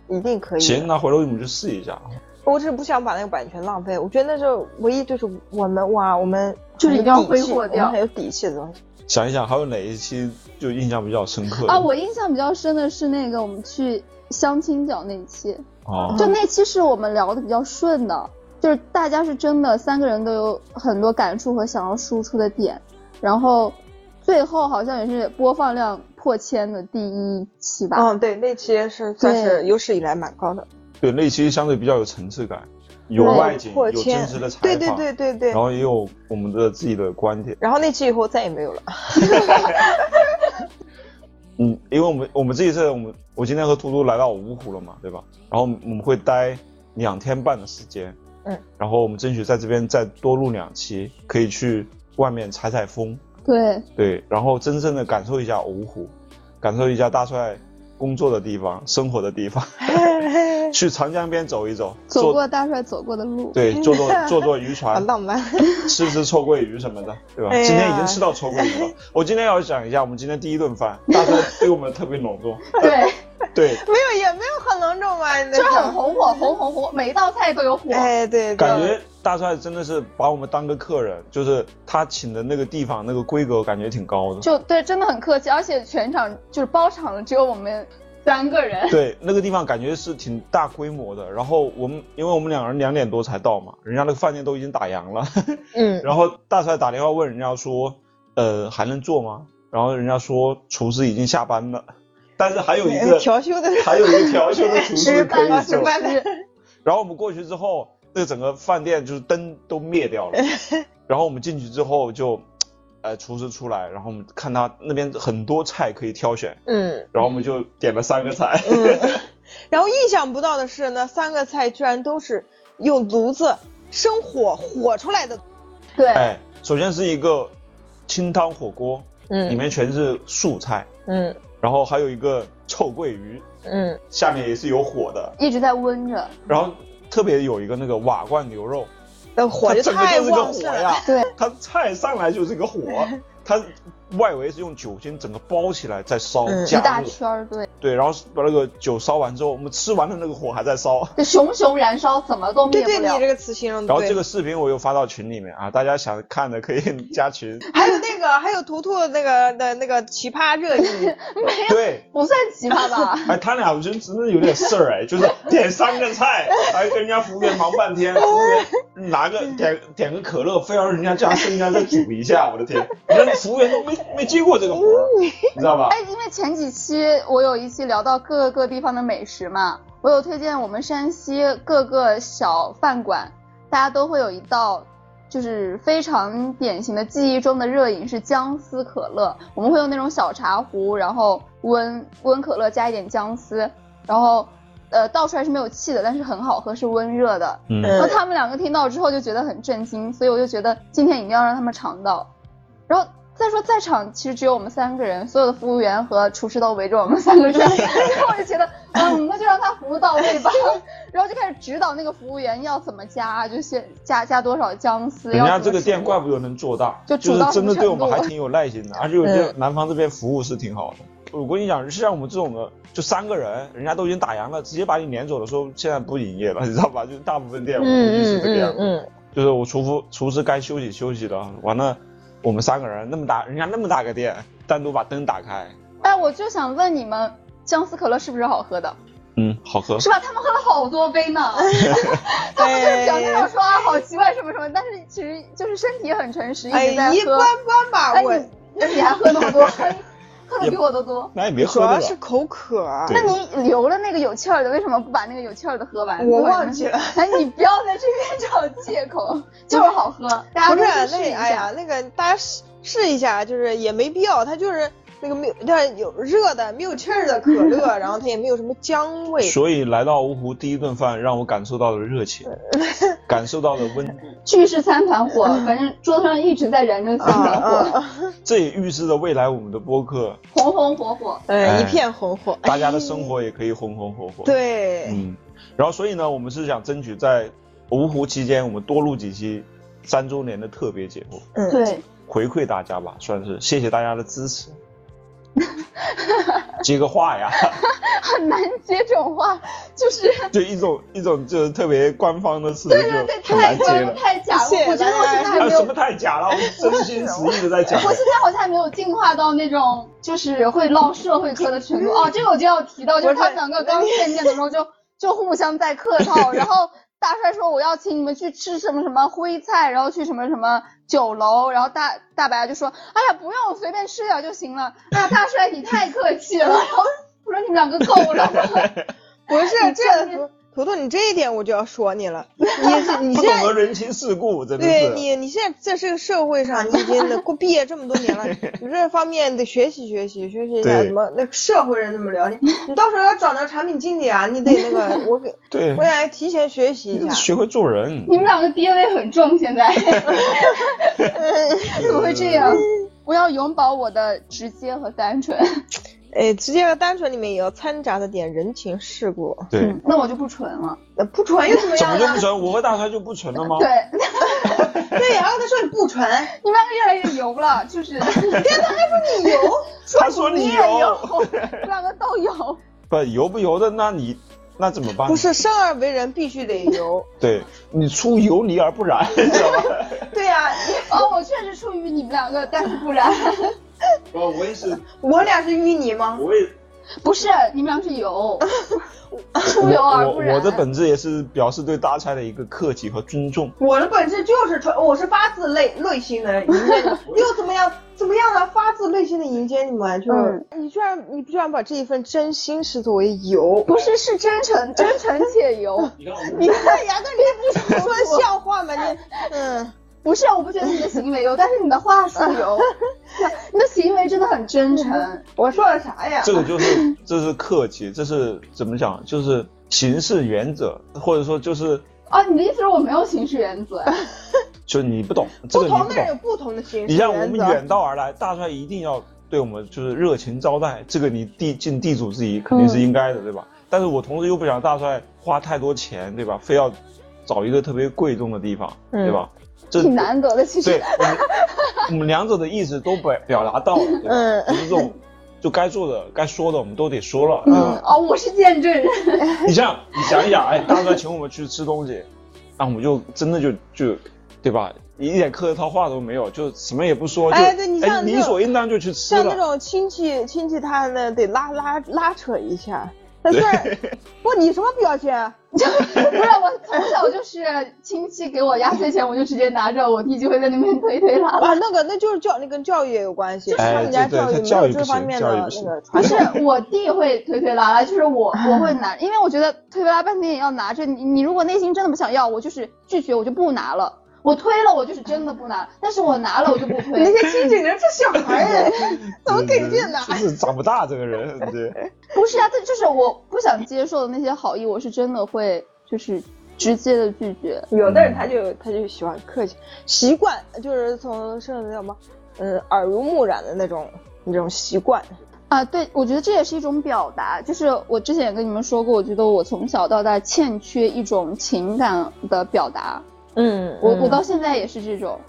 我一定可以。行，，那回头我们去试一下。我只是不想把那个版权浪费。我觉得那是唯一，就是我们哇，我们就是一定要挥霍掉我们很有底气的东西。想一想，还有哪一期就印象比较深刻啊，我印象比较深的是那个我们去相亲角那一期，哦就那期是我们聊的比较顺的，就是大家是真的三个人都有很多感触和想要输出的点，然后最后好像也是播放量破千的第一期吧。嗯，对，那期是算是有史以来蛮高的，对，那期相对比较有层次感，有外景，有破千真实的采访，对对对对对然。后也有我们的自己的观点。然后那期以后再也没有了。[LAUGHS] 嗯，因为我们我们这一次我们我今天和图图来到芜湖了嘛，对吧？然后我们会待两天半的时间，嗯，然后我们争取在这边再多录两期，可以去外面采采风，对，对，然后真正的感受一下芜湖，感受一下大帅工作的地方、生活的地方，[LAUGHS] 去长江边走一走，走过大帅走过的路。对，[LAUGHS] 坐坐坐坐渔好船，浪漫。[LAUGHS] 吃吃臭鳜鱼什么的，对吧？哎今天已经吃到臭鳜鱼了。[LAUGHS] 我今天要讲一下我们今天第一顿饭，大帅对我们特别隆重，对，对，没有，也没有很隆重吧？就是很红火，红红火，每一道菜都有火。哎，对，对感觉大帅真的是把我们当个客人，就是他请的那个地方那个规格感觉挺高的。就对，真的很客气，而且全场就是包场的只有我们三个人。对，那个地方感觉是挺大规模的。然后我们因为我们两个人两点多才到嘛，人家那个饭店都已经打烊了。嗯，[LAUGHS] 然后大帅打电话问人家说，呃，还能做吗？然后人家说厨师已经下班了，但是还有一个调休的还有一个调休的厨师可以做。[LAUGHS] 然后我们过去之后，那整个饭店就是灯都灭掉了。[LAUGHS] 然后我们进去之后就，呃，厨师出来，然后我们看他那边很多菜可以挑选，嗯。然后我们就点了三个菜。嗯，[LAUGHS] 然后意想不到的是，那三个菜居然都是用炉子生火火出来的。对，哎，首先是一个清汤火锅，嗯里面全是素菜，嗯然后还有一个臭鳜鱼，嗯，下面也是有火的，一直在温着。然后特别有一个那个瓦罐牛肉，那火就它整个太就是个火旺盛了。呀，对，它菜上来就是个火，它外围是用酒精整个包起来再烧嗯一，大圈儿，对，对，然后把那个酒烧完之后，我们吃完的那个火还在烧。[LAUGHS] 就熊熊燃烧，怎么都灭不了。对对你这个词形容的对。然后这个视频我又发到群里面啊，大家想看的可以加群。[LAUGHS] 还有那个，还有图图那个的那个奇葩热议，[LAUGHS] 对，不算奇葩吧？哎，他俩我觉得真的有点事儿哎，就是点三个菜，还跟人家服务员忙半天，服务员拿个点点个可乐，非要人家加生姜再煮一下，我的天，人家服务员都没 [LAUGHS] 没接过这个活儿，你知道吧？哎，因为前几期我有一期聊到各个地方的美食嘛，我有推荐我们山西各个小饭馆，大家都会有一道。就是非常典型的记忆中的热饮是姜丝可乐，我们会用那种小茶壶，然后温温可乐加一点姜丝，然后呃倒出来是没有气的，但是很好喝，是温热的。嗯然后他们两个听到之后就觉得很震惊，所以我就觉得今天一定要让他们尝到。然后再说在场其实只有我们三个人，所有的服务员和厨师都围着我们三个转，[LAUGHS] 然后我就觉得，嗯，那就让他服务到位吧。[LAUGHS] 然后就开始指导那个服务员要怎么加，就先加加多少姜丝。人家这个店怪不得能做大，就就是真的对我们还挺有耐心的，而且我觉得嗯南方这边服务是挺好的。我跟你讲，像我们这种的，就三个人，人家都已经打烊了，直接把你撵走的时候，现在不营业了，你知道吧？就是大部分店我估计是这个样子。嗯嗯就是我厨夫厨师该休息休息了，完了我们三个人那么大，人家那么大个店，单独把灯打开，哎，我就想问你们，姜丝可乐是不是好喝的？嗯，好喝。是吧？他们喝了好多杯呢。[LAUGHS] 他们就是表面上说啊好奇怪什么什么，但是其实就是身体很诚实，一哎，直在喝。一般般吧，哎，我你那你还喝那么多，喝 [LAUGHS] 喝 [LAUGHS] 的比我都多。那也别主要是口渴。那你留了那个有气儿的，为什么不把那个有气儿的喝完？我忘记了。哎，你不要在这边找借口，[LAUGHS] 就是好喝，大家不是那，哎呀。，那个大家试试一下，就是也没必要，它就是那个没有，它有热的没有气儿的可乐，[LAUGHS] 然后它也没有什么姜味。所以来到芜湖第一顿饭，让我感受到了热情，[LAUGHS] 感受到了温度，聚是三团火，反正桌子上一直在燃着三团火！[LAUGHS] 这也预示着未来我们的播客，红红火火。一片红火。大家的生活也可以红红火火。，对，嗯，然后所以呢，我们是想争取在芜湖期间，我们多录几期三周年的特别节目，嗯，对，回馈大家吧，算是谢谢大家的支持。[LAUGHS] 接个话呀，很难接这种话，就是就一种一种就是特别官方的词，对对对，太。太假了。我觉得我现在还没有什么太假了？我真心实意的在讲。我现在好像还没有进化到那种就是会唠社会课的程度哦。这个我就要提到，就是他们两个刚见面的时候就就互相在客套，[LAUGHS] 然后大帅说我要请你们去吃什么什么徽菜，然后去什么什么酒楼，然后大大白就说哎呀不用，随便吃点就行了。哎呀大帅你太客气了，[LAUGHS] 然后我说你们两个够了吗？[LAUGHS] 不是这图图图，你这一点我就要说你了。[LAUGHS] 你是你不现在懂得人情世故，真的。对你，你现在在这个社会上，你已经的过毕业这么多年了，[LAUGHS] 你这方面得学习学习，学习一下对怎么那个社会人怎么聊天。你到时候要找那个产品经理啊，你得那个 [LAUGHS] 我给对我，想提前学习一下。学会做人。你们两个 DNA 很重，现在怎么会这样？我要永葆我的直接和单纯。哎，直接和单纯里面也要掺杂着点人情世故。对，嗯，那我就不纯了。那不纯又怎么样呢怎么就不？纯？我和大川就不纯了吗？[LAUGHS] 对，[LAUGHS] 对然后，他说你不纯，你们两个越来越油了，就是。[LAUGHS] 他还说你油。他说你你也油有，，我们两个都油。不油不油的，那你那怎么办？不是生而为人必须得油。对你出油泥而不染，知道吧？对呀、哦，我确实出于你们两个，但是不然。不，[LAUGHS] 我也是，我俩是淤泥吗？我也不是，你们俩是油，出油而我 [LAUGHS] 不染。我的本质也是表示对大差的一个客气和尊重。我的本质就是纯，我是发自内内心的迎接你们，又怎么样？怎么样呢？发自内心的迎接你们，就是、你居然你居然把这一份真心视作为油，不是是真诚，真诚且油。[LAUGHS] 你看我们你看呀，那你不是说笑话吗？你嗯，不是，我不觉得你的行为有，[LAUGHS] 但是你的话术有。[LAUGHS] 你的行为真的很真诚。我说了啥呀？这个就是这是客气，这是怎么讲？就是行事原则，或者说就是啊，你的意思是我没有行事原则？[LAUGHS] 就是你不懂这不个不同的人有。不同的形式你像我们远道而来，大帅一定要对我们就是热情招待，这个你地尽地主之谊肯定是应该的，对吧？但是我同时又不想大帅花太多钱，对吧？非要找一个特别贵重的地方，对吧？这挺难得的，其实对。我们我们两者的意思都表表达到了，对吧？嗯就是这种就该做的、该说的我们都得说了，对嗯？哦，我是见证人。你想，你想一想，哎，大哥请我们去吃东西，那我们就真的就就，对吧？一点客套话都没有，就什么也不说，就哎对你像理所应当就去吃了。像那种亲戚亲戚他呢得拉拉拉扯一下，但是不，你什么表情？[LAUGHS] 就不是我从小就是亲戚给我压岁钱，我就直接拿着，我弟就会在那边推推拉拉。啊，那个那就是教，那跟教育也有关系，就是他们家教育没有这方面的那个。不是我弟会推推拉拉，就是我我会拿，因为我觉得推推拉半天也要拿着。你你如果内心真的不想要，我就是拒绝，我就不拿了。我推了，我就是真的不拿，但是我拿了，我就不推。那些亲戚人是小孩儿，[LAUGHS] 怎么给劲拿？就是长不大这个人，对。不是啊，这就是我不想接受的那些好意，我是真的会就是直接的拒绝。有的人他就他就喜欢客气，习惯就是从是叫什么，嗯，耳濡目染的那种那种习惯。啊，对，我觉得这也是一种表达，就是我之前也跟你们说过，我觉得我从小到大欠缺一种情感的表达。嗯，我我到现在也是这种，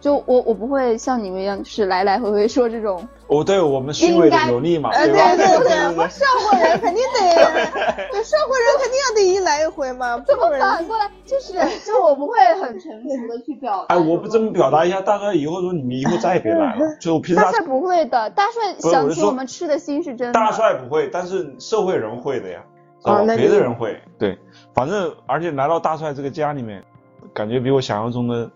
就我我不会像你们一样，就是来来回回说这种。哦，对我们虚伪的有力嘛，对吧？对对对，社会人肯定得，对社会人肯定要得一来一回嘛。怎么反过来？就是就我不会很成熟的去表达。哎，我不这么表达一下，大帅以后说你们以后再也别来了。就平时大帅不会的，大帅想请我们吃的心是真的。大帅不会，但是社会人会的呀，哦，别的人会。对，反正而且来到大帅这个家里面。感觉比我想象中的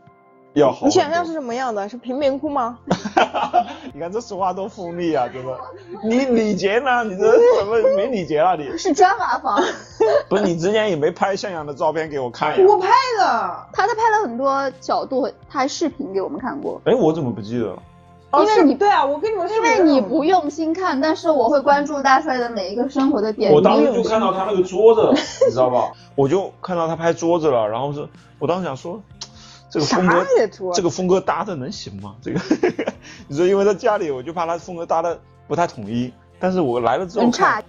要好。你想象是什么样的？是贫民窟吗？[LAUGHS] 你看这说话多锋利啊，真的。你礼节呢？你这怎么没礼节了？你 [LAUGHS] 是砖瓦房。[LAUGHS] 不是你之前也没拍向阳的照片给我看呀？我拍的，他他拍了很多角度，他还视频给我们看过。哎，我怎么不记得了？因为你对啊，我跟你说，因为你不用心看，但是我会关注大帅的每一个生活的点。我当时就看到他那个桌子，[LAUGHS] 你知道吧？我就看到他拍桌子了，然后是，我当时想说，这个风格，这个风格搭的能行吗？这个，[LAUGHS] 你说，因为在家里，我就怕他风格搭的不太统一，但是我来了之后，差，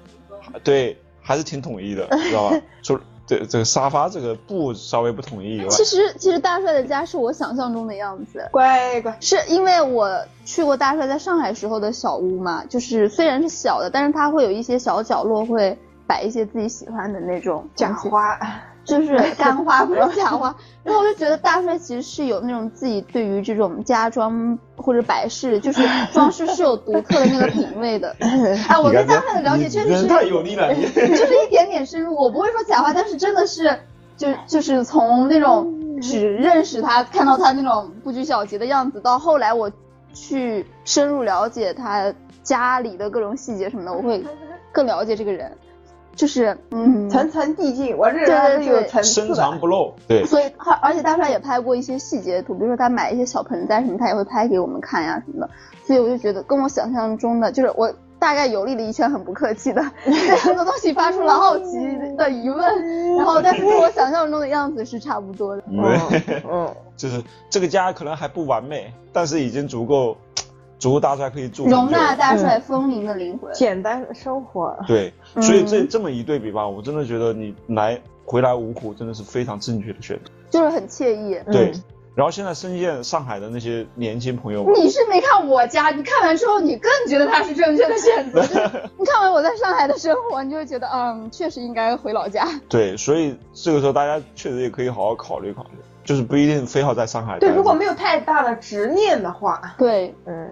对，还是挺统一的，知道吧？[LAUGHS] 就。这这个沙发这个布稍微不统一。其实其实大帅的家是我想象中的样子，乖乖。是因为我去过大帅在上海时候的小屋嘛，就是虽然是小的，但是他会有一些小角落会摆一些自己喜欢的那种假花。就是 [LAUGHS] 干花不是假花，然后我就觉得大帅其实是有那种自己对于这种家装或者摆饰，就是装饰是有独特的那个品味的。啊，[LAUGHS] 我对大帅的了解确实是太有力了，[LAUGHS] 就是一点点深入。我不会说假话，但是真的是就就是从那种只认识他，看到他那种不拘小节的样子，到后来我去深入了解他家里的各种细节什么的，我会更了解这个人。就是嗯，层层递进，我这人有层次深藏不露。对，所以他而且大帅也拍过一些细节图，比如说他买一些小盆栽什么，他也会拍给我们看呀什么的。所以我就觉得跟我想象中的，就是我大概游历了一圈，很不客气的 [LAUGHS] 对很多东西发出了好奇的疑问，然后但是跟我想象中的样子是差不多的。嗯，[LAUGHS] 就是这个家可能还不完美，但是已经足够。足够大帅可以住，容纳大帅丰盈的灵魂，简单的生活。对，所以这这么一对比吧，我真的觉得你来回来五虎真的是非常正确的选择，就是很惬意。对，然后现在深陷上海的那些年轻朋友，你是没看我家，你看完之后你更觉得他是正确的选择。[LAUGHS] 你看完我在上海的生活，你就会觉得，嗯，确实应该回老家。对，所以这个时候大家确实也可以好好考虑考虑，就是不一定非要在上海。对，如果没有太大的执念的话，对，嗯。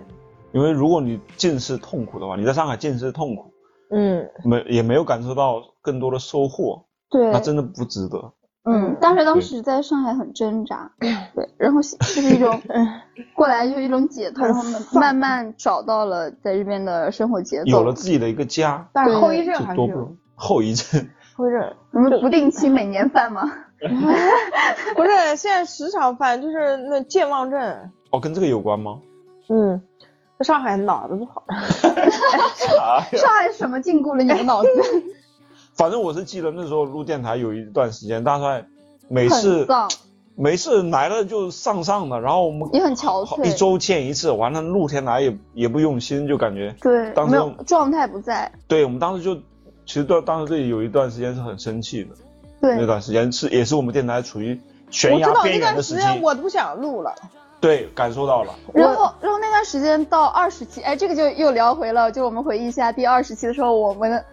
因为如果你近视痛苦的话，你在上海近视痛苦，嗯，没也没有感受到更多的收获，对，那真的不值得。嗯，但是当时在上海很挣扎，对，然后就是一种，[LAUGHS] 过来就是一种解脱，然后 [LAUGHS] 慢慢找到了在这边的生活节奏，有了自己的一个家。但是后遗症还是后遗症，后遗症。你们不定期每年犯吗？[LAUGHS] 不是，现在时常犯，就是那健忘症。哦，跟这个有关吗？嗯。上海脑子不好，上海什么禁锢了你的脑子？[LAUGHS] 反正我是记得那时候录电台有一段时间，大帅每次每次来了就上上的，然后我们也很憔悴，一周见一次，完了露天来也也不用心，就感觉对，当时状态不在。对我们当时就其实当当时这里有一段时间是很生气的，对那段时间是也是我们电台处于悬崖边缘的时间，我都不想录了。对，感受到了。然后，然后那段时间到二十期，哎，这个就又聊回了，就我们回忆一下第二十期的时候，我们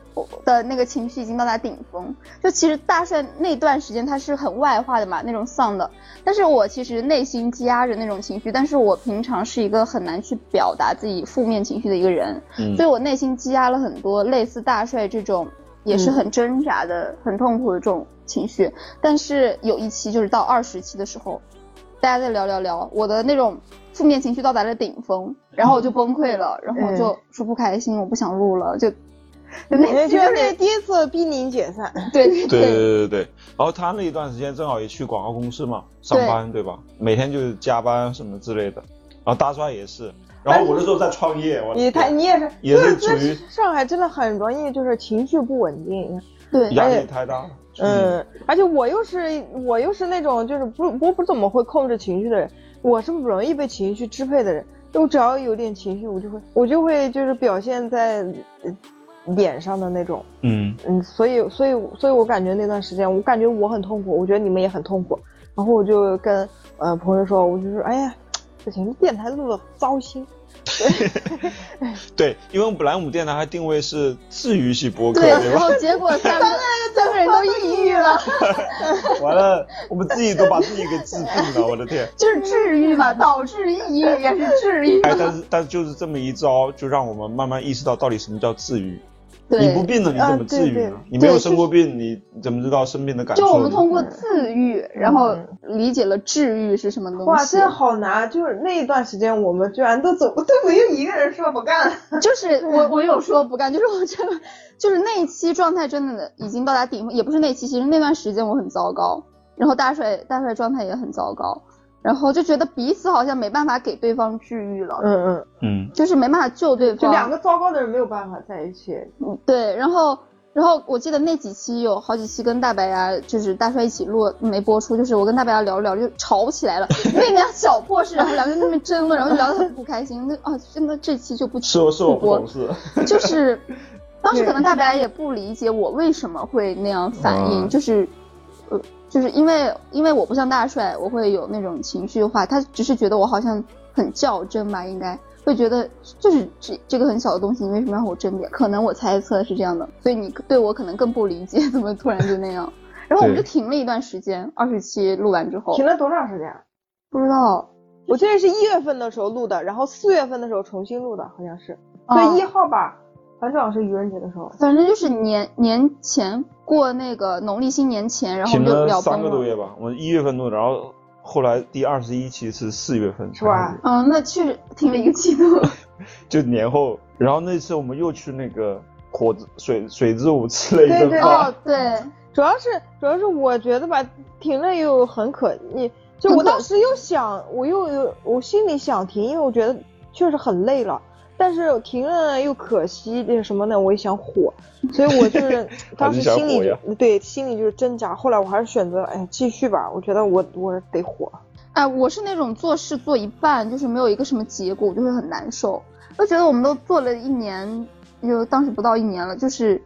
的那个情绪已经到达顶峰。就其实大帅那段时间他是很外化的嘛，那种丧的。但是我其实内心积压着那种情绪，但是我平常是一个很难去表达自己负面情绪的一个人，所以我内心积压了很多类似大帅这种也是很挣扎的、很痛苦的这种情绪。但是有一期就是到二十期的时候，大家在聊聊聊，我的那种负面情绪到达了顶峰，然后我就崩溃了，然后我就说不开心，我不想录了，就。那就是那第一次濒临解散，对 [LAUGHS] 对对对对。然后他那一段时间正好也去广告公司嘛上班，对吧？每天就是加班什么之类的。然后大帅也是。然后我那时候在创业，我你他你也是也是处于上海真的很容易就是情绪不稳定，对压力太大。嗯，而且我又是我又是那种就是不我不怎么会控制情绪的人，我是不容易被情绪支配的人。我只要有点情绪，我就会我就会就是表现在。脸上的那种，嗯嗯，所以所以所以我感觉那段时间，我感觉我很痛苦，我觉得你们也很痛苦，然后我就跟呃朋友说，我就说，哎呀，不行，电台录的糟心。[LAUGHS] 对，因为本来我们电台还定位是治愈系播客，对，然后结果三个 [LAUGHS] 三个人都抑郁了。[LAUGHS] 完了，我们自己都把自己给治病了，我的天。就是治愈嘛，导致抑郁也是治愈。哎，但是但是就是这么一招，就让我们慢慢意识到到底什么叫治愈。你不病了，你怎么治愈呢？你没有生过病，你怎么知道生病的感受？就我们通过自愈，然后理解了治愈是什么东西。哇，真的好难！就是那一段时间，我们居然都走，都没有一个人说不干。[LAUGHS] 就是我，我有说不干，就是我真的，就是那一期状态真的已经到达顶峰，也不是那期，其实那段时间我很糟糕，然后大帅大帅状态也很糟糕。然后就觉得彼此好像没办法给对方治愈了，嗯嗯嗯，就是没办法救对方，就两个糟糕的人没有办法在一起。嗯，对。然后，然后我记得那几期有好几期跟大白牙就是大帅一起录没播出，就是我跟大白牙聊着聊着就吵起来了，因为那俩小破事，然后两个人那边争了，然后就聊得很不开心。那啊，真的这期就不是我是我不懂事，就是 [LAUGHS] 当时可能大白牙也不理解我为什么会那样反应，就是呃。就是因为因为我不像大帅，我会有那种情绪化，他只是觉得我好像很较真吧，应该会觉得就是这这个很小的东西，你为什么要和我争辩？可能我猜测是这样的，所以你对我可能更不理解，怎么突然就那样？然后我们就停了一段时间，二十期录完之后停了多长时间？不知道，我记得是一月份的时候录的，然后四月份的时候重新录的，好像是对一号吧。很正好是愚人节的时候，反正就是年年前过那个农历新年前，然后就聊三个多月吧。我们一月份录，然后后来第二十一期是四月份，是吧？嗯，那确实停了一个季度。[LAUGHS] [LAUGHS] 就年后，然后那次我们又去那个火水水之舞吃了一顿饭。哦，对，主要是主要是我觉得吧，停了又很可你就我当时又想，我又有我心里想停，因为我觉得确实很累了。但是停了又可惜，那什么呢？我也想火，所以我就是 [LAUGHS] 当时心里对心里就是挣扎。后来我还是选择哎继续吧，我觉得我我得火。哎，我是那种做事做一半就是没有一个什么结果，我就会很难受。我觉得我们都做了一年，就当时不到一年了，就是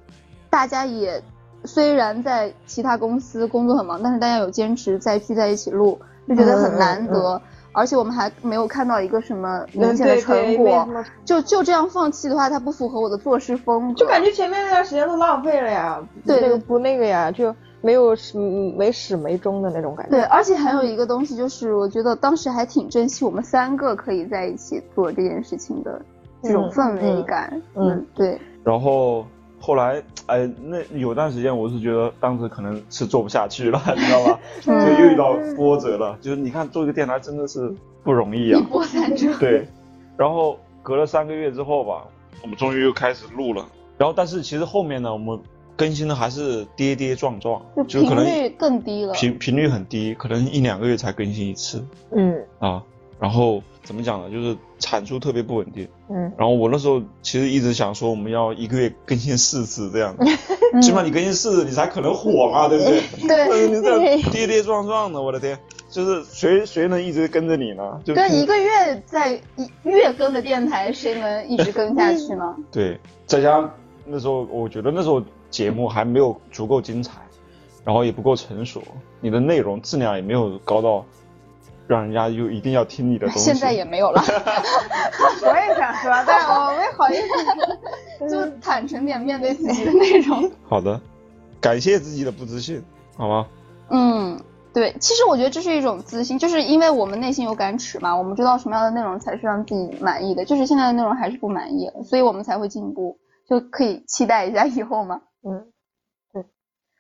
大家也虽然在其他公司工作很忙，但是大家有坚持再聚在一起录，就觉得很难得。而且我们还没有看到一个什么明显的成果，就就这样放弃的话，它不符合我的做事风格，就感觉前面那段时间都浪费了呀，对，不那个呀，就没有始没始没终的那种感觉。对，而且还有一个东西就是，我觉得当时还挺珍惜我们三个可以在一起做这件事情的这种氛围感。嗯，对。然后。后来，哎，那有段时间我是觉得当时可能是做不下去了，你知道吧？[LAUGHS] 就又遇到波折了。就是你看做一个电台真的是不容易啊，一波三折。对，然后隔了三个月之后吧，我们终于又开始录了。然后但是其实后面呢，我们更新的还是跌跌撞撞，就可能频率更低了，频频率很低，可能一两个月才更新一次。嗯啊，然后怎么讲呢？就是产出特别不稳定。嗯，然后我那时候其实一直想说，我们要一个月更新四次这样子，[LAUGHS] 起码你更新四次，你才可能火嘛，对不对？对，[LAUGHS] 你这跌跌撞撞的，我的天，就是谁谁能一直跟着你呢？就跟一个月在一月更的电台，谁能一直更下去呢？[LAUGHS] 对，再加上那时候，我觉得那时候节目还没有足够精彩，然后也不够成熟，你的内容质量也没有高到。让人家又一定要听你的东西，现在也没有了。[LAUGHS] 我也想说，但我没好意思，就坦诚点面对自己的内容。[LAUGHS] 好的，感谢自己的不自信，好吗？嗯，对，其实我觉得这是一种自信，就是因为我们内心有感尺嘛，我们知道什么样的内容才是让自己满意的，就是现在的内容还是不满意，所以我们才会进步，就可以期待一下以后嘛。嗯，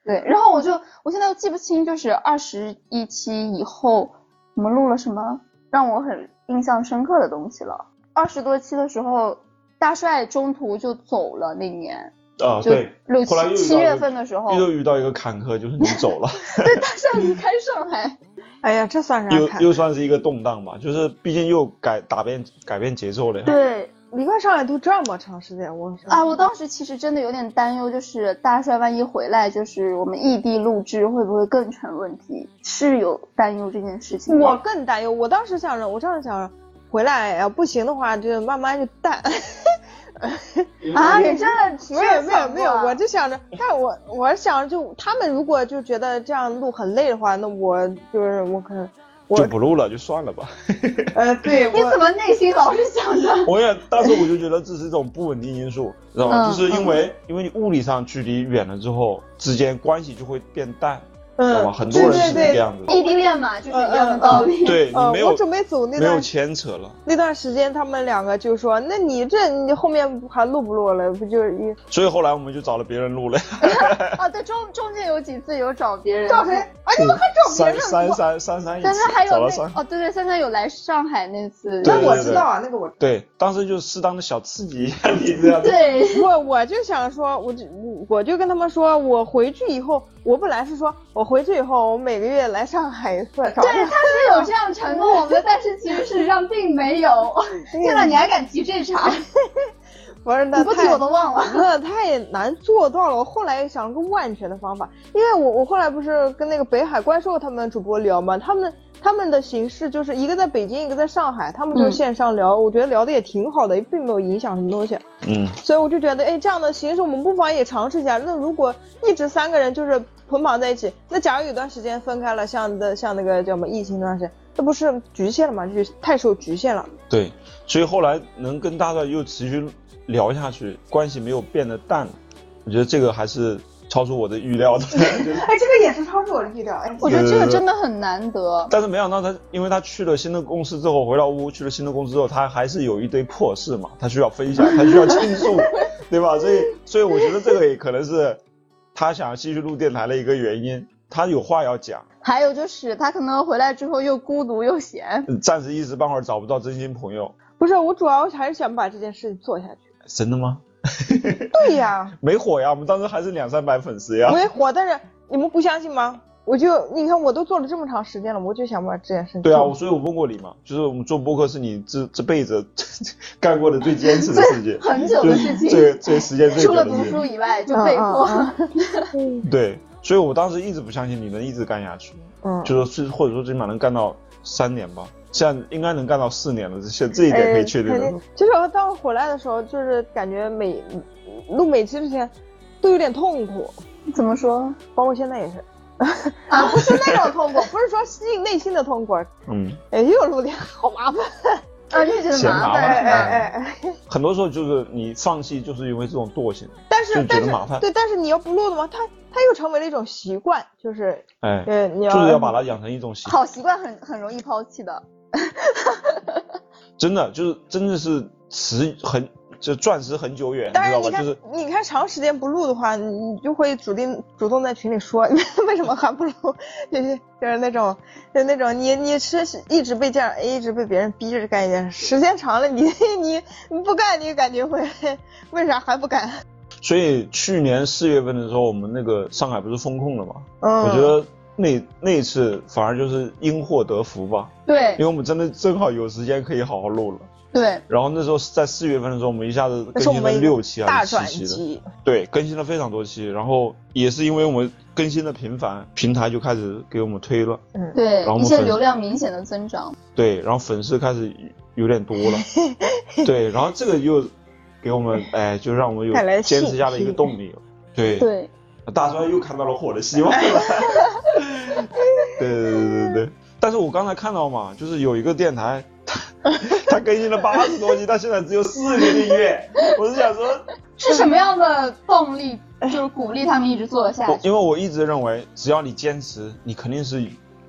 对，然后我就我现在都记不清，就是二十一期以后我们录了什么让我很印象深刻的东西了。二十多期的时候，大帅中途就走了，那年啊，就对，六七七月份的时候，又遇到一个坎坷，就是你走了，[LAUGHS] 对大帅离开上海，[LAUGHS] 哎呀，这算啥又？又算是一个动荡吧，就是毕竟又改打变改变节奏了呀。对。离开上海都这么长时间，我啊，我当时其实真的有点担忧，就是大帅万一回来，就是我们异地录制会不会更成问题？是有担忧这件事情。我更担忧。我当时想着，我当时想着，回来要不行的话，就慢慢就淡。[LAUGHS] 啊，你真的没有没有没有，我就就想着，但我我想就他们如果就觉得这样录很累的话，那我就是我可能我就不录了，就算了吧。[LAUGHS] 呃对 [LAUGHS] 你怎么内心老是想着？我也当时我就觉得这是一种不稳定因素，知道吗？嗯就是因为因为你物理上距离远了之后，之间关系就会变淡，知道吗？嗯很多人是这个对对对样子的，异地恋嘛，就是一样的道理。呃对你没有我准备走那段没有牵扯了，那段时间，他们两个就说，那你这你后面还录不录了？不就是一所以后来我们就找了别人录了。[LAUGHS] 啊，对，中中间有几次有找别人，找谁？啊，你们还找别三人？三三三三三但是还有那哦，对对，三三有来上海那次，那我知道啊，那个我。对，当时就适当的小刺激一下你这样子。对，我我就想说，我就我就跟他们说，我回去以后，我本来是说我回去以后，我每个月来上海一次，找对，他是有这样承诺我们的，但是其实事实上并没有。[LAUGHS] 天呐，你还敢提这茬？[LAUGHS] 不是那不提太我都忘了。那太难做到了。我后来想了个万全的方法，因为我我后来不是跟那个北海怪兽他们主播聊嘛，他们他们的形式就是一个在北京，一个在上海，他们就嗯线上聊，我觉得聊的也挺好的，也并没有影响什么东西。嗯，所以我就觉得，哎，这样的形式我们不妨也尝试一下。那如果一直三个人就是捆绑在一起，那假如有段时间分开了，像的像那个叫什么疫情那段时间，这不是局限了吗？就是太受局限了。对，所以后来能跟大帅又持续聊下去，关系没有变得淡，我觉得这个还是超出我的预料的。[LAUGHS] 哎，这个也是超出我的预料。哎，我觉得这个真的很难得。但是没想到他，因为他去了新的公司之后，回到屋去了新的公司之后，他还是有一堆破事嘛，他需要分享，[LAUGHS] 他需要倾诉，对吧？所以，所以我觉得这个也可能是他想继续录电台的一个原因，他有话要讲，还有就是他可能回来之后又孤独又闲。暂时一时半会儿找不到真心朋友。不是，我主要还是想把这件事情做下去。真的吗？[LAUGHS] 对呀，[LAUGHS] 没火呀，我们当时还是两三百粉丝呀没。火，但是你们不相信吗？我就你看，我都做了这么长时间了，我就想把这件事情对啊，我所以我问过你嘛，就是我们做播客是你这这辈子 [LAUGHS] 干过的最坚持的事情，很久的事情最最时间最除了久的事情。读书以外，就被迫。嗯对，所以我当时一直不相信你能一直干下去，嗯，就是或者说最起码能干到三年吧，现在应该能干到四年了，这现这一点可以确定。就是我当时回来的时候，就是感觉每录每期之前都有点痛苦，怎么说包括现在也是。啊？[LAUGHS] 不是那种痛苦，[LAUGHS] 不是说心内心的痛苦，嗯，哎，又录点好麻烦。[LAUGHS] 啊，就觉得嫌麻烦烦是吧？哎哎，很多时候就是你放弃，就是因为这种惰性，但是就觉但是得麻烦对，但是你要不录的话，它它又成为了一种习惯，就是哎，呃你要就是要把它养成一种习惯。好习惯很很容易抛弃的。[LAUGHS] 真的就是真的是持很就钻石很久远，你但是你知道吧？看，就是你看长时间不录的话，你你就会主定主动在群里说 [LAUGHS] 为什么还不录，就是就是那种就那种你你是一直被这样一直被别人逼着干一件事，时间长了你你 [LAUGHS] 你不干你感觉会为啥还不干？所以去年四月份的时候，我们那个上海不是封控了嘛？嗯，我觉得那那一次反而就是因祸得福吧，对因为我们真的正好有时间可以好好录了。对，然后那时候在四月份的时候，我们一下子更新了六期还是七期的，对，更新了非常多期。然后也是因为我们更新的频繁，平台就开始给我们推了，嗯，对然后我们粉流量明显的增长。对，然后粉丝开始有点多了，[LAUGHS] 对，然后这个又给我们哎，就让我们有坚持下的一个动力了，对，对，大专又看到了火的希望 [LAUGHS] 了。对对对对对。但是我刚才看到嘛，就是有一个电台，它它更新了八十多集，到现在只有四个订阅。[LAUGHS] 我是想说，是什么样的动力，就是鼓励他们一直做下去？因为我一直认为，只要你坚持，你肯定是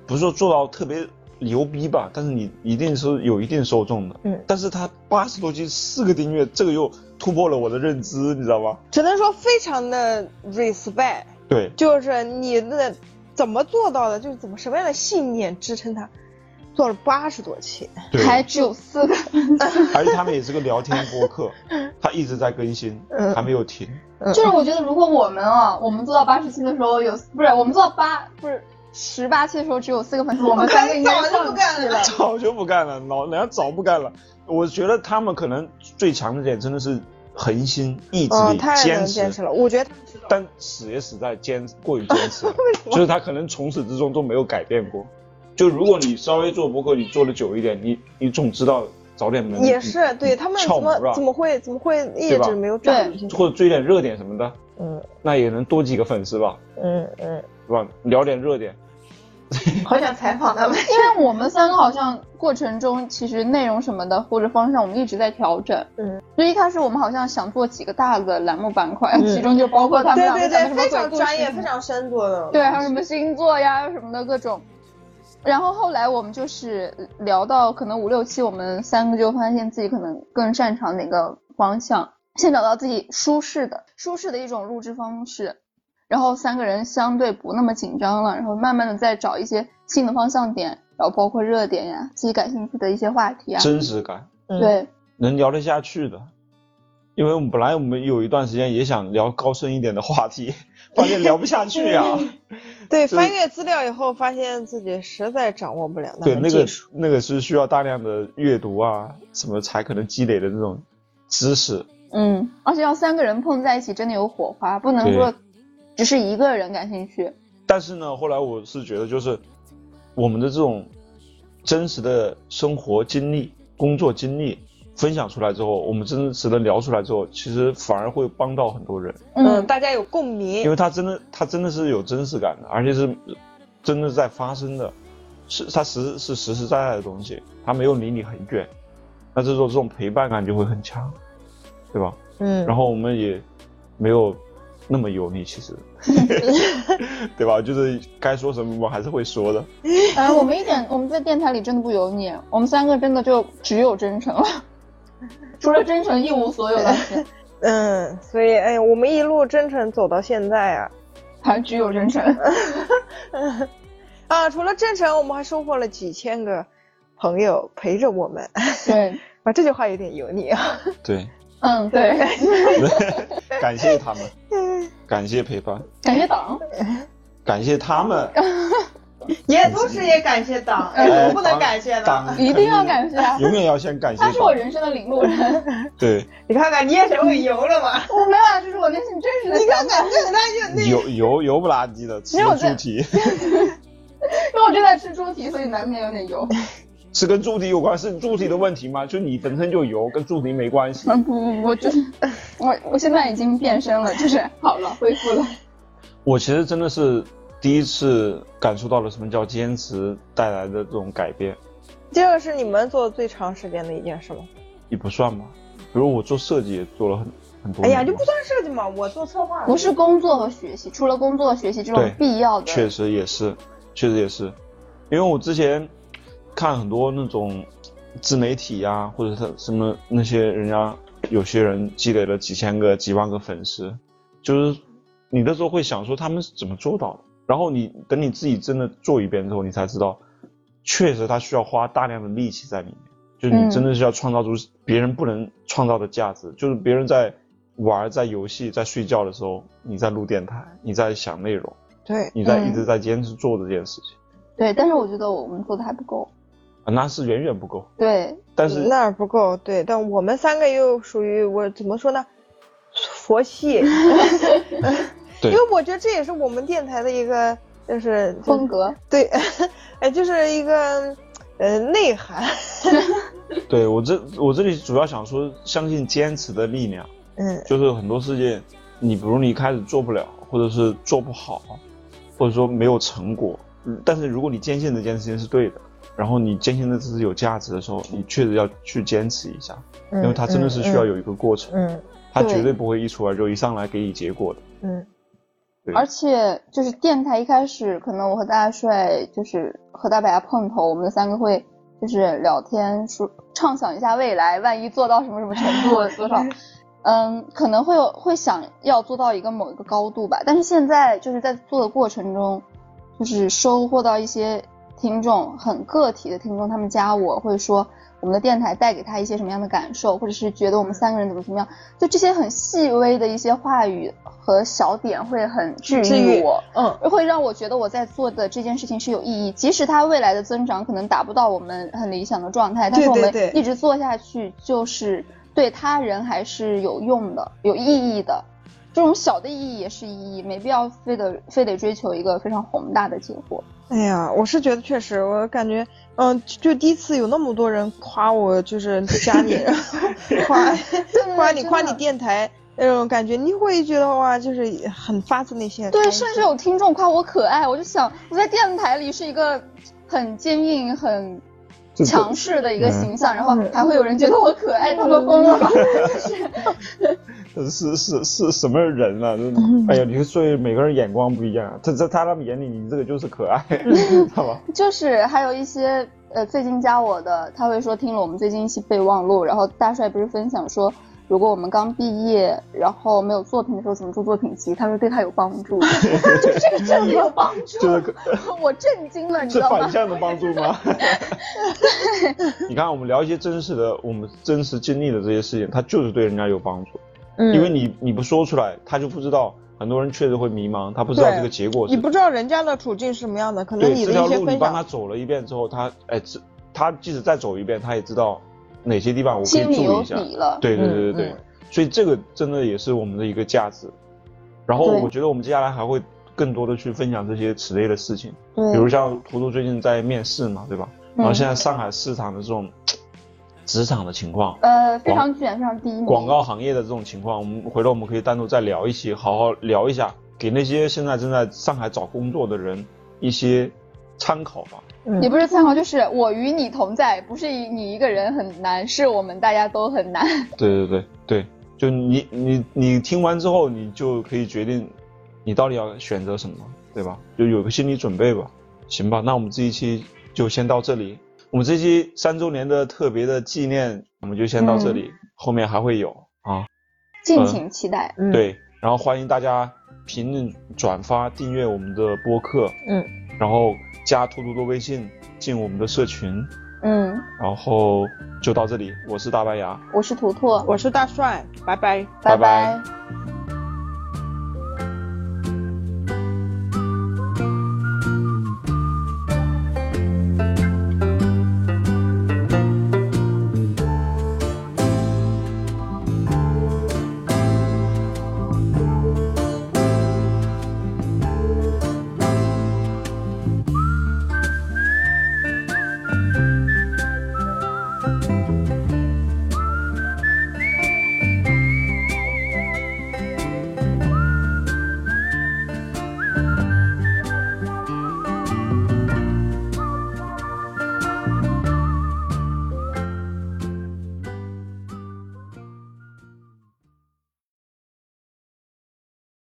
不是说做到特别牛逼吧，但是你一定是有一定受众的。嗯但是他八十多期四个订阅，这个又突破了我的认知，你知道吧？只能说非常的 respect，对，就是你的怎么做到的？就是怎么什么样的信念支撑他做了八十多期？对，还只有四个，[LAUGHS] 而且他们也是个聊天播客，[LAUGHS] 他一直在更新，嗯还没有停。就是我觉得如果我们啊，我们做到八十期的时候有，不是我们做到八不是十八期的时候只有四个粉丝，我们三个应该早就不干了。[LAUGHS] 早就不干了，老人家早不干了。我觉得他们可能最强的点真的是恒心、意志嗯，力、太能坚坚持了。我觉得但死也死在坚过于坚持，[LAUGHS] 就是他可能从始至终都没有改变过。就如果你稍微做博客，你做的久一点，你你总知道早点门也是对他们怎么怎么会怎么会一直没有转？或者追点热点什么的，嗯那也能多几个粉丝吧，嗯嗯，是吧？聊点热点，[LAUGHS] 好想采访他们。因为我们三个好像过程中其实内容什么的或者方向我们一直在调整。嗯，就一开始我们好像想做几个大的栏目板块，嗯其中就包括他们对两个对对，非讲的什么鬼故常专业、非常深度的。对，还有什么星座呀什么的各种。然后后来我们就是聊到可能五六期，我们三个就发现自己可能更擅长哪个方向，先找到自己舒适的、舒适的一种录制方式，然后三个人相对不那么紧张了，然后慢慢的再找一些新的方向点，然后包括热点呀，自己感兴趣的一些话题啊，真实感，嗯，对，能聊得下去的。因为我们本来我们有一段时间也想聊高深一点的话题，发现聊不下去呀、[LAUGHS] 对，翻阅资料以后，发现自己实在掌握不了那对，那个。那个是需要大量的阅读啊，什么才可能积累的那种知识。嗯，而且要三个人碰在一起真的有火花，不能说只是一个人感兴趣。但是呢，后来我是觉得，就是我们的这种真实的生活经历、工作经历分享出来之后，我们真实的聊出来之后，其实反而会帮到很多人，嗯，大家有共鸣因。为他真的，他真的是有真实感的，而且是真的在发生的，是它实是实实在在的东西，它没有离你很远，那这种这种陪伴感就会很强，对吧？嗯，然后我们也没有那么油腻，其实，[LAUGHS] 对吧？就是该说什么我还是会说的。[LAUGHS] 哎，我们一点我们在电台里真的不油腻，我们三个真的就只有真诚了，[LAUGHS] 除了真诚一无所有了，嗯，所以哎，我们一路真诚走到现在啊，还只有真诚。啊，除了真诚，我们还收获了几千个朋友陪着我们。对，啊，这句话有点油腻啊。对，嗯，对，感谢他们，感谢陪伴，感谢党。感谢他们。[LAUGHS] 也同时也感谢党，不能感谢党。[LAUGHS] 一定要感谢啊永远要先感谢他是我。人生的领路人。对，你看看，你也学会油了嘛？我没有啊，这是我内心真实的想法。这那就那油油油不拉几的，吃没有猪蹄，[LAUGHS] 因为我正在吃猪蹄，所以难免有点油。是跟猪蹄有关，是猪蹄的问题吗？就你本身就油，跟猪蹄没关系。嗯，不不不，就是我我现在已经变身了，就是好了，恢复了。[LAUGHS] 我其实真的是第一次感受到了什么叫坚持带来的这种改变，这个是你们做最长时间的一件事吗？也不算吧。比如我做设计也做了很很多年。哎呀，就不算设计嘛，我做策划。不是工作和学习，除了工作和学习这种必要的，确实也是，确实也是，因为我之前看很多那种自媒体呀、或者是什么那些人家有些人积累了几千个、几万个粉丝，就是你那时候会想说他们是怎么做到的，然后你等你自己真的做一遍之后，你才知道，确实他需要花大量的力气在里面，就是你嗯真的是要创造出别人不能创造的价值，就是别人在玩、在游戏、在睡觉的时候，你在录电台，你在想内容。对，你在嗯一直在坚持做这件事情、对，但是我觉得我们做的还不够。啊，那是远远不够。对，但是那儿不够，对，但我们三个又属于我怎么说呢？佛系，[LAUGHS] 对因为我觉得这也是我们电台的一个就是就风格。对，[LAUGHS] 哎，就是一个呃内涵，[LAUGHS] 对我这我这里主要想说，相信坚持的力量，嗯就是很多事情，你比如你一开始做不了，或者是做不好，或者说没有成果，嗯但是如果你坚信这件事情是对的，然后你坚信的自己有价值的时候，你确实要去坚持一下，因为它真的是需要有一个过程，嗯它绝对不会一出来就一上来给你结果的。嗯对而且就是电台一开始，可能我和大帅就是和大白碰头，我们三个会就是聊天说畅想一下未来，万一做到什么什么程度 [LAUGHS] 多少。嗯，可能会有会想要做到一个某一个高度吧。但是现在就是在做的过程中，就是收获到一些听众很个体的听众，他们加我会说。我们的电台带给他一些什么样的感受，或者是觉得我们三个人怎么怎么样，就这些很细微的一些话语和小点会很治愈我，嗯，会让我觉得我在做的这件事情是有意义，即使它未来的增长可能达不到我们很理想的状态，但是我们一直做下去，就是对他人还是有用的、有意义的。这种小的意义也是意义，没必要非得非得追求一个非常宏大的结果。哎呀，我是觉得确实，我感觉，嗯，就第一次有那么多人夸我，就是加你，[LAUGHS] 夸夸你夸你电台那种感觉，你会觉得哇，就是很发自内心。对，甚至有听众夸我可爱，我就想我在电台里是一个很坚硬很。强势的一个形象，然后还会有人觉得我可爱，他们疯了，[LAUGHS] 吗是是是是什么人啊？哎呀，你所以每个人眼光不一样，他在他们眼里，你这个就是可爱，[LAUGHS] 好吧？[LAUGHS] 就是还有一些呃，最近加我的，他会说听了我们最近一期备忘录，然后大帅不是分享说。如果我们刚毕业，然后没有作品的时候，怎么做作品集？他说对他有帮助，就这个真的 [LAUGHS] 有帮助 [LAUGHS] [LAUGHS] 我震惊了，你知道吗？是反向的帮助吗？你看，我们聊一些真实的，我们真实经历的这些事情，他就是对人家有帮助。嗯，因为你你不说出来，他就不知道。很多人确实会迷茫，他不知道这个结果。你不知道人家的处境是什么样的，可能你的一些这条路你帮他走了一遍之后，他哎，他即使再走一遍，他也知道。哪些地方我可以注意一下？对对对对对，所以这个真的也是我们的一个价值。然后我觉得我们接下来还会更多的去分享这些此类的事情，比如像图图最近在面试嘛，对吧？然后现在上海市场的这种职场的情况，呃，非常卷，非常低。广告行业的这种情况，我们回头我们可以单独再聊一期，好好聊一下，给那些现在正在上海找工作的人一些参考吧。也不是参考，就是我与你同在，不是你一个人很难，是我们大家都很难。[LAUGHS] 对对对对，就你你你听完之后，你就可以决定你到底要选择什么，对吧？就有个心理准备吧。行吧，那我们这一期就先到这里。我们这期三周年的特别的纪念，我们就先到这里，后面还会有啊，敬请期待。对，然后欢迎大家评论、转发、订阅我们的播客。嗯，然后。加图图的微信进我们的社群，嗯，然后就到这里。我是大白牙，我是图图，我是大帅，拜拜，拜拜。